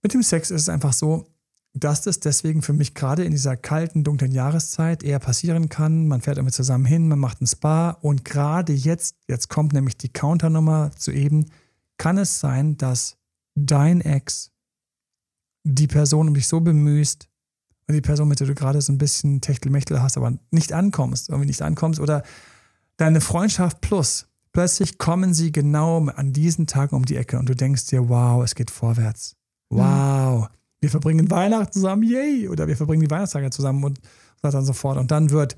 Mit dem Sex ist es einfach so, dass das deswegen für mich gerade in dieser kalten, dunklen Jahreszeit eher passieren kann. Man fährt damit zusammen hin, man macht ein Spa und gerade jetzt, jetzt kommt nämlich die Counternummer zu eben, kann es sein, dass dein Ex die Person um dich so bemüßt und die Person, mit der du gerade so ein bisschen Techtelmechtel hast, aber nicht ankommst, irgendwie nicht ankommst oder deine Freundschaft plus. Plötzlich kommen sie genau an diesen Tagen um die Ecke und du denkst dir, wow, es geht vorwärts. Wow, mhm. Wir verbringen Weihnachten zusammen, yay! Oder wir verbringen die Weihnachtstage zusammen und so weiter und so fort. Und dann wird,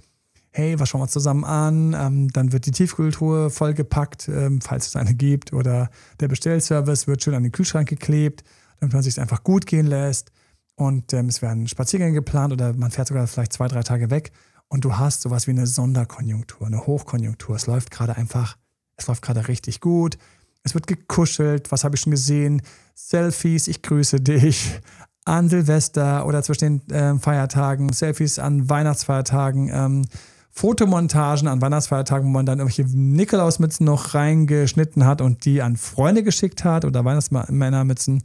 hey, was schauen wir zusammen an? Ähm, dann wird die Tiefkultur vollgepackt, ähm, falls es eine gibt. Oder der Bestellservice wird schön an den Kühlschrank geklebt, damit man sich einfach gut gehen lässt. Und ähm, es werden Spaziergänge geplant oder man fährt sogar vielleicht zwei, drei Tage weg und du hast sowas wie eine Sonderkonjunktur, eine Hochkonjunktur. Es läuft gerade einfach, es läuft gerade richtig gut. Es wird gekuschelt. Was habe ich schon gesehen? Selfies, ich grüße dich. An Silvester oder zwischen den äh, Feiertagen, Selfies an Weihnachtsfeiertagen, ähm, Fotomontagen an Weihnachtsfeiertagen, wo man dann irgendwelche Nikolausmützen noch reingeschnitten hat und die an Freunde geschickt hat oder Weihnachtsmännermützen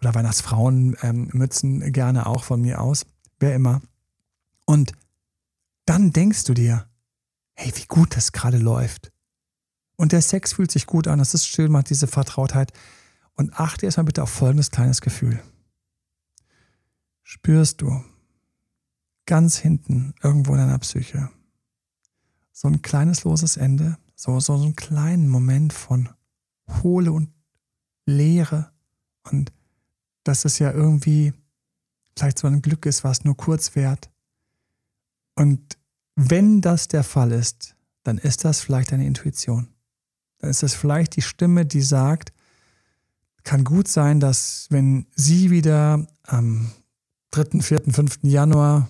oder Weihnachtsfrauenmützen ähm, gerne auch von mir aus, wer immer. Und dann denkst du dir, hey, wie gut das gerade läuft. Und der Sex fühlt sich gut an, das ist schön, man hat diese Vertrautheit. Und achte erstmal bitte auf folgendes kleines Gefühl. Spürst du ganz hinten irgendwo in deiner Psyche so ein kleines loses Ende, so, so, einen kleinen Moment von Hohle und Leere und dass es ja irgendwie vielleicht so ein Glück ist, was nur kurz währt und wenn das der Fall ist, dann ist das vielleicht eine Intuition. Dann ist das vielleicht die Stimme, die sagt, kann gut sein, dass wenn sie wieder am 3., 4., 5. Januar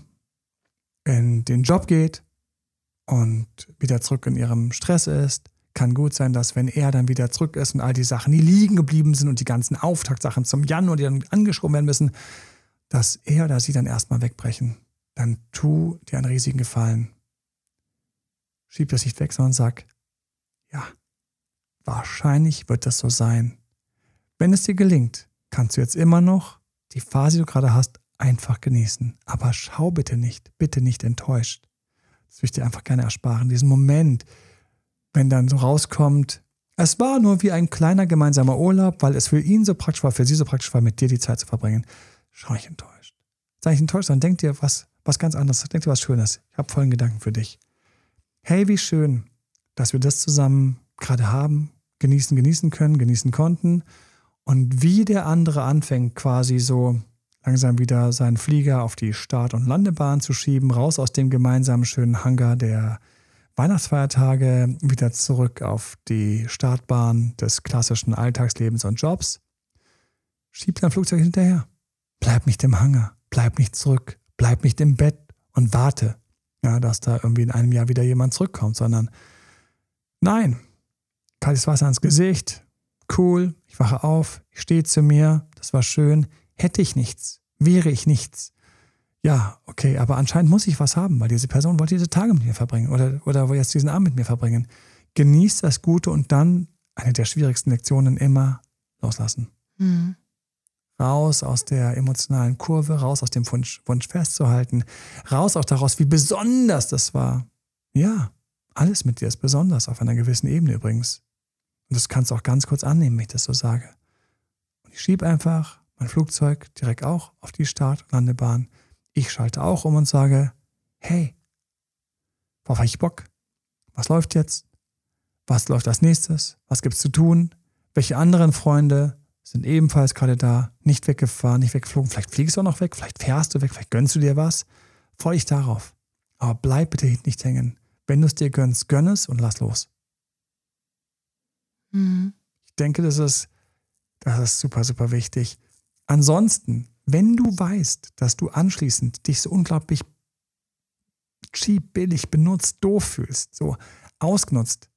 in den Job geht und wieder zurück in ihrem Stress ist. Kann gut sein, dass wenn er dann wieder zurück ist und all die Sachen, die liegen geblieben sind und die ganzen Auftaktsachen zum Januar, die dann angeschoben werden müssen, dass er oder sie dann erstmal wegbrechen. Dann tu dir einen riesigen Gefallen. Schieb das nicht weg, sondern sag, ja, wahrscheinlich wird das so sein. Wenn es dir gelingt, kannst du jetzt immer noch die Phase, die du gerade hast, einfach genießen. Aber schau bitte nicht, bitte nicht enttäuscht. Das würde ich dir einfach gerne ersparen. Diesen Moment, wenn dann so rauskommt, es war nur wie ein kleiner gemeinsamer Urlaub, weil es für ihn so praktisch war, für sie so praktisch war, mit dir die Zeit zu verbringen. Schau nicht enttäuscht. Sei nicht enttäuscht, dann denk dir was, was ganz anderes, denk dir was Schönes. Ich habe vollen Gedanken für dich. Hey, wie schön, dass wir das zusammen gerade haben, genießen, genießen können, genießen konnten. Und wie der andere anfängt, quasi so langsam wieder seinen Flieger auf die Start- und Landebahn zu schieben, raus aus dem gemeinsamen schönen Hangar der Weihnachtsfeiertage, wieder zurück auf die Startbahn des klassischen Alltagslebens und Jobs. Schieb dein Flugzeug hinterher. Bleib nicht im Hangar, bleib nicht zurück, bleib nicht im Bett und warte, ja, dass da irgendwie in einem Jahr wieder jemand zurückkommt, sondern nein, kaltes Wasser ins Gesicht, cool, ich wache auf, ich stehe zu mir, das war schön, hätte ich nichts, wäre ich nichts. Ja, okay, aber anscheinend muss ich was haben, weil diese Person wollte diese Tage mit mir verbringen oder, oder will jetzt diesen Abend mit mir verbringen. Genieß das Gute und dann, eine der schwierigsten Lektionen, immer loslassen. Mhm. Raus aus der emotionalen Kurve, raus aus dem Wunsch, Wunsch festzuhalten, raus auch daraus, wie besonders das war. Ja, alles mit dir ist besonders, auf einer gewissen Ebene übrigens. Und das kannst du auch ganz kurz annehmen, wenn ich das so sage. Und ich schiebe einfach mein Flugzeug direkt auch auf die Start- und Landebahn. Ich schalte auch um und sage, hey, worauf habe ich Bock? Was läuft jetzt? Was läuft als nächstes? Was gibt's zu tun? Welche anderen Freunde sind ebenfalls gerade da? Nicht weggefahren, nicht weggeflogen. Vielleicht fliegst du auch noch weg, vielleicht fährst du weg, vielleicht gönnst du dir was. Freu dich darauf. Aber bleib bitte nicht hängen. Wenn du es dir gönnst, gönn es und lass los. Mhm. Ich denke, das ist, das ist super, super wichtig. Ansonsten, wenn du weißt, dass du anschließend dich so unglaublich cheap, billig, benutzt, doof fühlst, so ausgenutzt,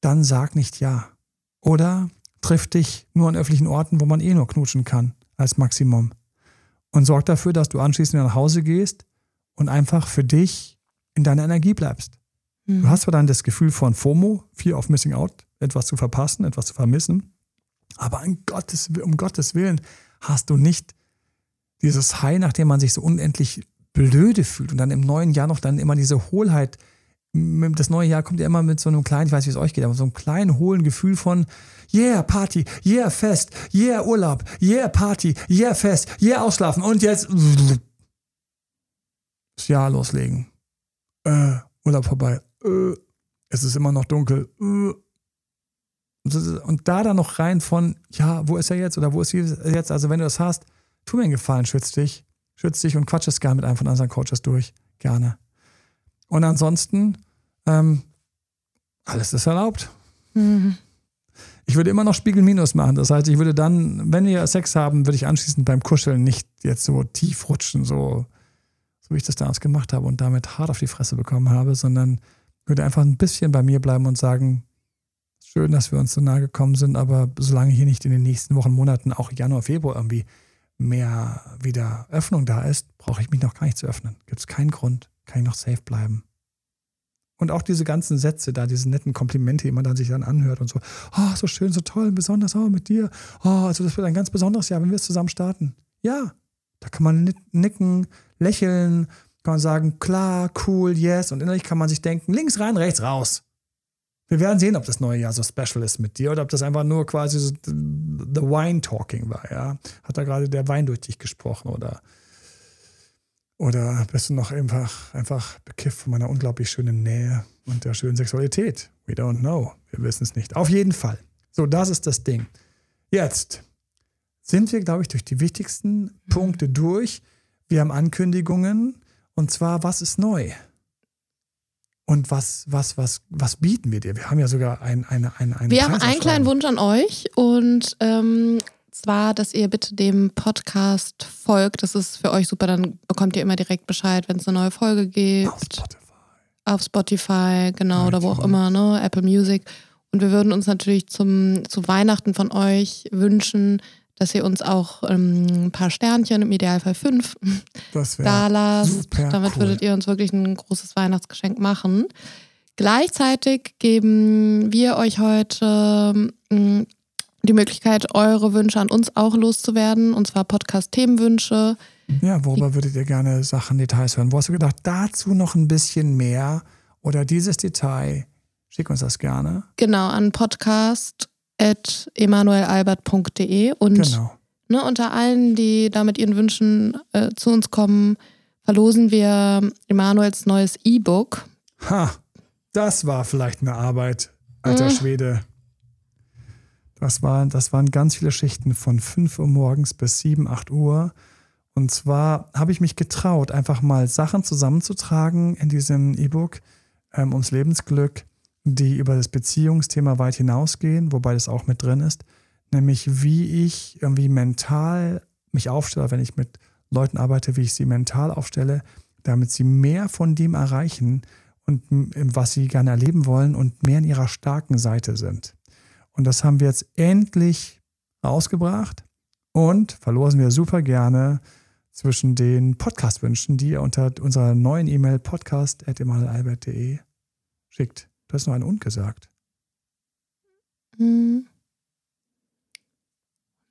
dann sag nicht ja. Oder triff dich nur an öffentlichen Orten, wo man eh nur knutschen kann, als Maximum. Und sorg dafür, dass du anschließend nach Hause gehst und einfach für dich in deiner Energie bleibst. Mhm. Du hast zwar dann das Gefühl von FOMO, Fear of Missing Out, etwas zu verpassen, etwas zu vermissen, aber Gottes, um Gottes Willen hast du nicht dieses High, nachdem man sich so unendlich blöde fühlt und dann im neuen Jahr noch dann immer diese Hohlheit. Das neue Jahr kommt ja immer mit so einem kleinen, ich weiß, wie es euch geht, aber so einem kleinen, hohlen Gefühl von, yeah, Party, yeah, Fest, yeah, Urlaub, yeah, Party, yeah, Fest, yeah, ausschlafen und jetzt das Jahr loslegen. Äh, Urlaub vorbei. Äh, es ist immer noch dunkel. Äh. Und da dann noch rein von, ja, wo ist er jetzt oder wo ist sie jetzt? Also, wenn du das hast, tu mir einen Gefallen, schütz dich. Schütz dich und quatsch es gerne mit einem von unseren Coaches durch. Gerne. Und ansonsten, ähm, alles ist erlaubt. Mhm. Ich würde immer noch Spiegel Minus machen. Das heißt, ich würde dann, wenn wir Sex haben, würde ich anschließend beim Kuscheln nicht jetzt so tief rutschen, so, so wie ich das damals gemacht habe und damit hart auf die Fresse bekommen habe, sondern würde einfach ein bisschen bei mir bleiben und sagen, schön, dass wir uns so nahe gekommen sind, aber solange hier nicht in den nächsten Wochen, Monaten, auch Januar, Februar irgendwie mehr wieder Öffnung da ist, brauche ich mich noch gar nicht zu öffnen. Gibt es keinen Grund, kann ich noch safe bleiben. Und auch diese ganzen Sätze da, diese netten Komplimente, die man dann sich dann anhört und so, oh, so schön, so toll, besonders, oh, mit dir. Oh, also das wird ein ganz besonderes Jahr, wenn wir es zusammen starten. Ja, da kann man nicken, lächeln, kann man sagen, klar, cool, yes. Und innerlich kann man sich denken, links rein, rechts raus. Wir werden sehen, ob das neue Jahr so special ist mit dir oder ob das einfach nur quasi so the wine talking war, ja. Hat da gerade der Wein durch dich gesprochen oder, oder bist du noch einfach, einfach bekifft von meiner unglaublich schönen Nähe und der schönen Sexualität? We don't know. Wir wissen es nicht. Auf jeden Fall. So, das ist das Ding. Jetzt sind wir, glaube ich, durch die wichtigsten mhm. Punkte durch. Wir haben Ankündigungen und zwar, was ist neu? Und was, was, was, was bieten wir dir? Wir haben ja sogar ein, eine, eine, eine Wir haben einen kleinen Wunsch an euch und ähm, zwar, dass ihr bitte dem Podcast folgt. Das ist für euch super. Dann bekommt ihr immer direkt Bescheid, wenn es eine neue Folge gibt. Auf Spotify. Auf Spotify, genau, oder wo auch immer, ne? Apple Music. Und wir würden uns natürlich zum, zu Weihnachten von euch wünschen, dass ihr uns auch ähm, ein paar Sternchen, im Idealfall fünf, Das da lasst. Damit cool. würdet ihr uns wirklich ein großes Weihnachtsgeschenk machen. Gleichzeitig geben wir euch heute ähm, die Möglichkeit, eure Wünsche an uns auch loszuwerden, und zwar Podcast-Themenwünsche. Ja, worüber würdet ihr gerne Sachen, Details hören? Wo hast du gedacht, dazu noch ein bisschen mehr oder dieses Detail? Schick uns das gerne. Genau, an podcast.emanuelalbert.de und Genau. ne, unter allen, die da mit ihren Wünschen äh, zu uns kommen, verlosen wir Emanuels neues E-Book. Ha, das war vielleicht eine Arbeit, alter Mhm. Schwede. Das, war, das waren ganz viele Schichten von 5 Uhr morgens bis 7, 8 Uhr. Und zwar habe ich mich getraut, einfach mal Sachen zusammenzutragen in diesem E-Book ähm, ums Lebensglück, die über das Beziehungsthema weit hinausgehen, wobei das auch mit drin ist. Nämlich, wie ich irgendwie mental mich aufstelle, wenn ich mit Leuten arbeite, wie ich sie mental aufstelle, damit sie mehr von dem erreichen und was sie gerne erleben wollen und mehr in ihrer starken Seite sind. Und das haben wir jetzt endlich rausgebracht und verlosen wir super gerne zwischen den Podcast-Wünschen, die ihr unter unserer neuen E-Mail podcast.emanuelalbert.de schickt. Du hast noch ein Und gesagt. Hm.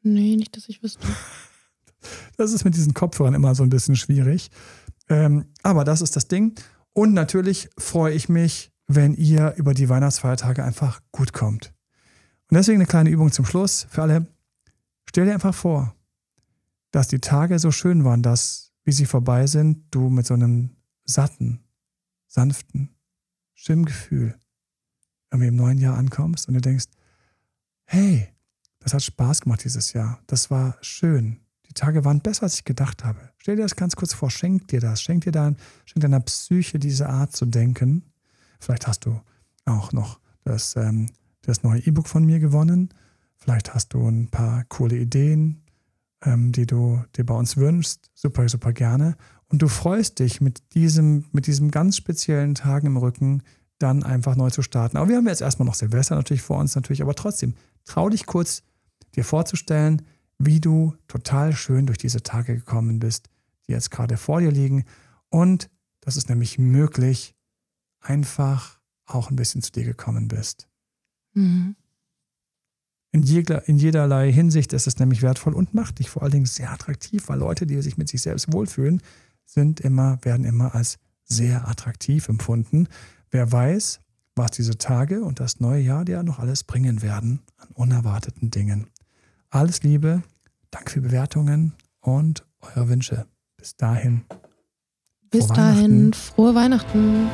Nee, nicht, dass ich wüsste. Das ist mit diesen Kopfhörern immer so ein bisschen schwierig. Ähm, aber das ist das Ding. Und natürlich freue ich mich, wenn ihr über die Weihnachtsfeiertage einfach gut kommt. Und deswegen eine kleine Übung zum Schluss für alle. Stell dir einfach vor, dass die Tage so schön waren, dass, wie sie vorbei sind, du mit so einem satten, sanften, schönen Gefühl irgendwie im neuen Jahr ankommst und du denkst, hey, das hat Spaß gemacht dieses Jahr. Das war schön. Die Tage waren besser, als ich gedacht habe. Stell dir das ganz kurz vor, schenk dir das. Schenk dir dein, schenk deiner Psyche diese Art zu denken. Vielleicht hast du auch noch das, ähm, das neue E-Book von mir gewonnen. Vielleicht hast du ein paar coole Ideen, ähm, die du dir bei uns wünschst. Super, super gerne. Und du freust dich mit diesem, mit diesem ganz speziellen Tagen im Rücken, dann einfach neu zu starten. Aber wir haben jetzt erstmal noch Silvester natürlich vor uns natürlich, aber trotzdem, trau dich kurz, dir vorzustellen, wie du total schön durch diese Tage gekommen bist, die jetzt gerade vor dir liegen. Und das ist nämlich möglich, einfach auch ein bisschen zu dir gekommen bist. Mhm. In, jeder, in jederlei Hinsicht ist es nämlich wertvoll und macht dich vor allen Dingen sehr attraktiv, weil Leute, die sich mit sich selbst wohlfühlen, sind immer, werden immer als sehr attraktiv empfunden. Wer weiß, was diese Tage und das neue Jahr dir noch alles bringen werden an unerwarteten Dingen. Alles Liebe, Dank für Bewertungen und eure Wünsche. Bis dahin. Bis Frohe dahin, Weihnachten. frohe Weihnachten.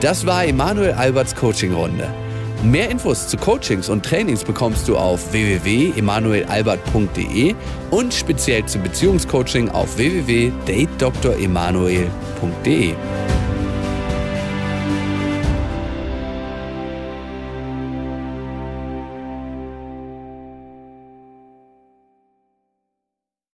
Das war Emanuel Alberts Coaching-Runde. Mehr Infos zu Coachings und Trainings bekommst du auf www.emanuelalbert.de und speziell zum Beziehungscoaching auf www.datedremanuel.de.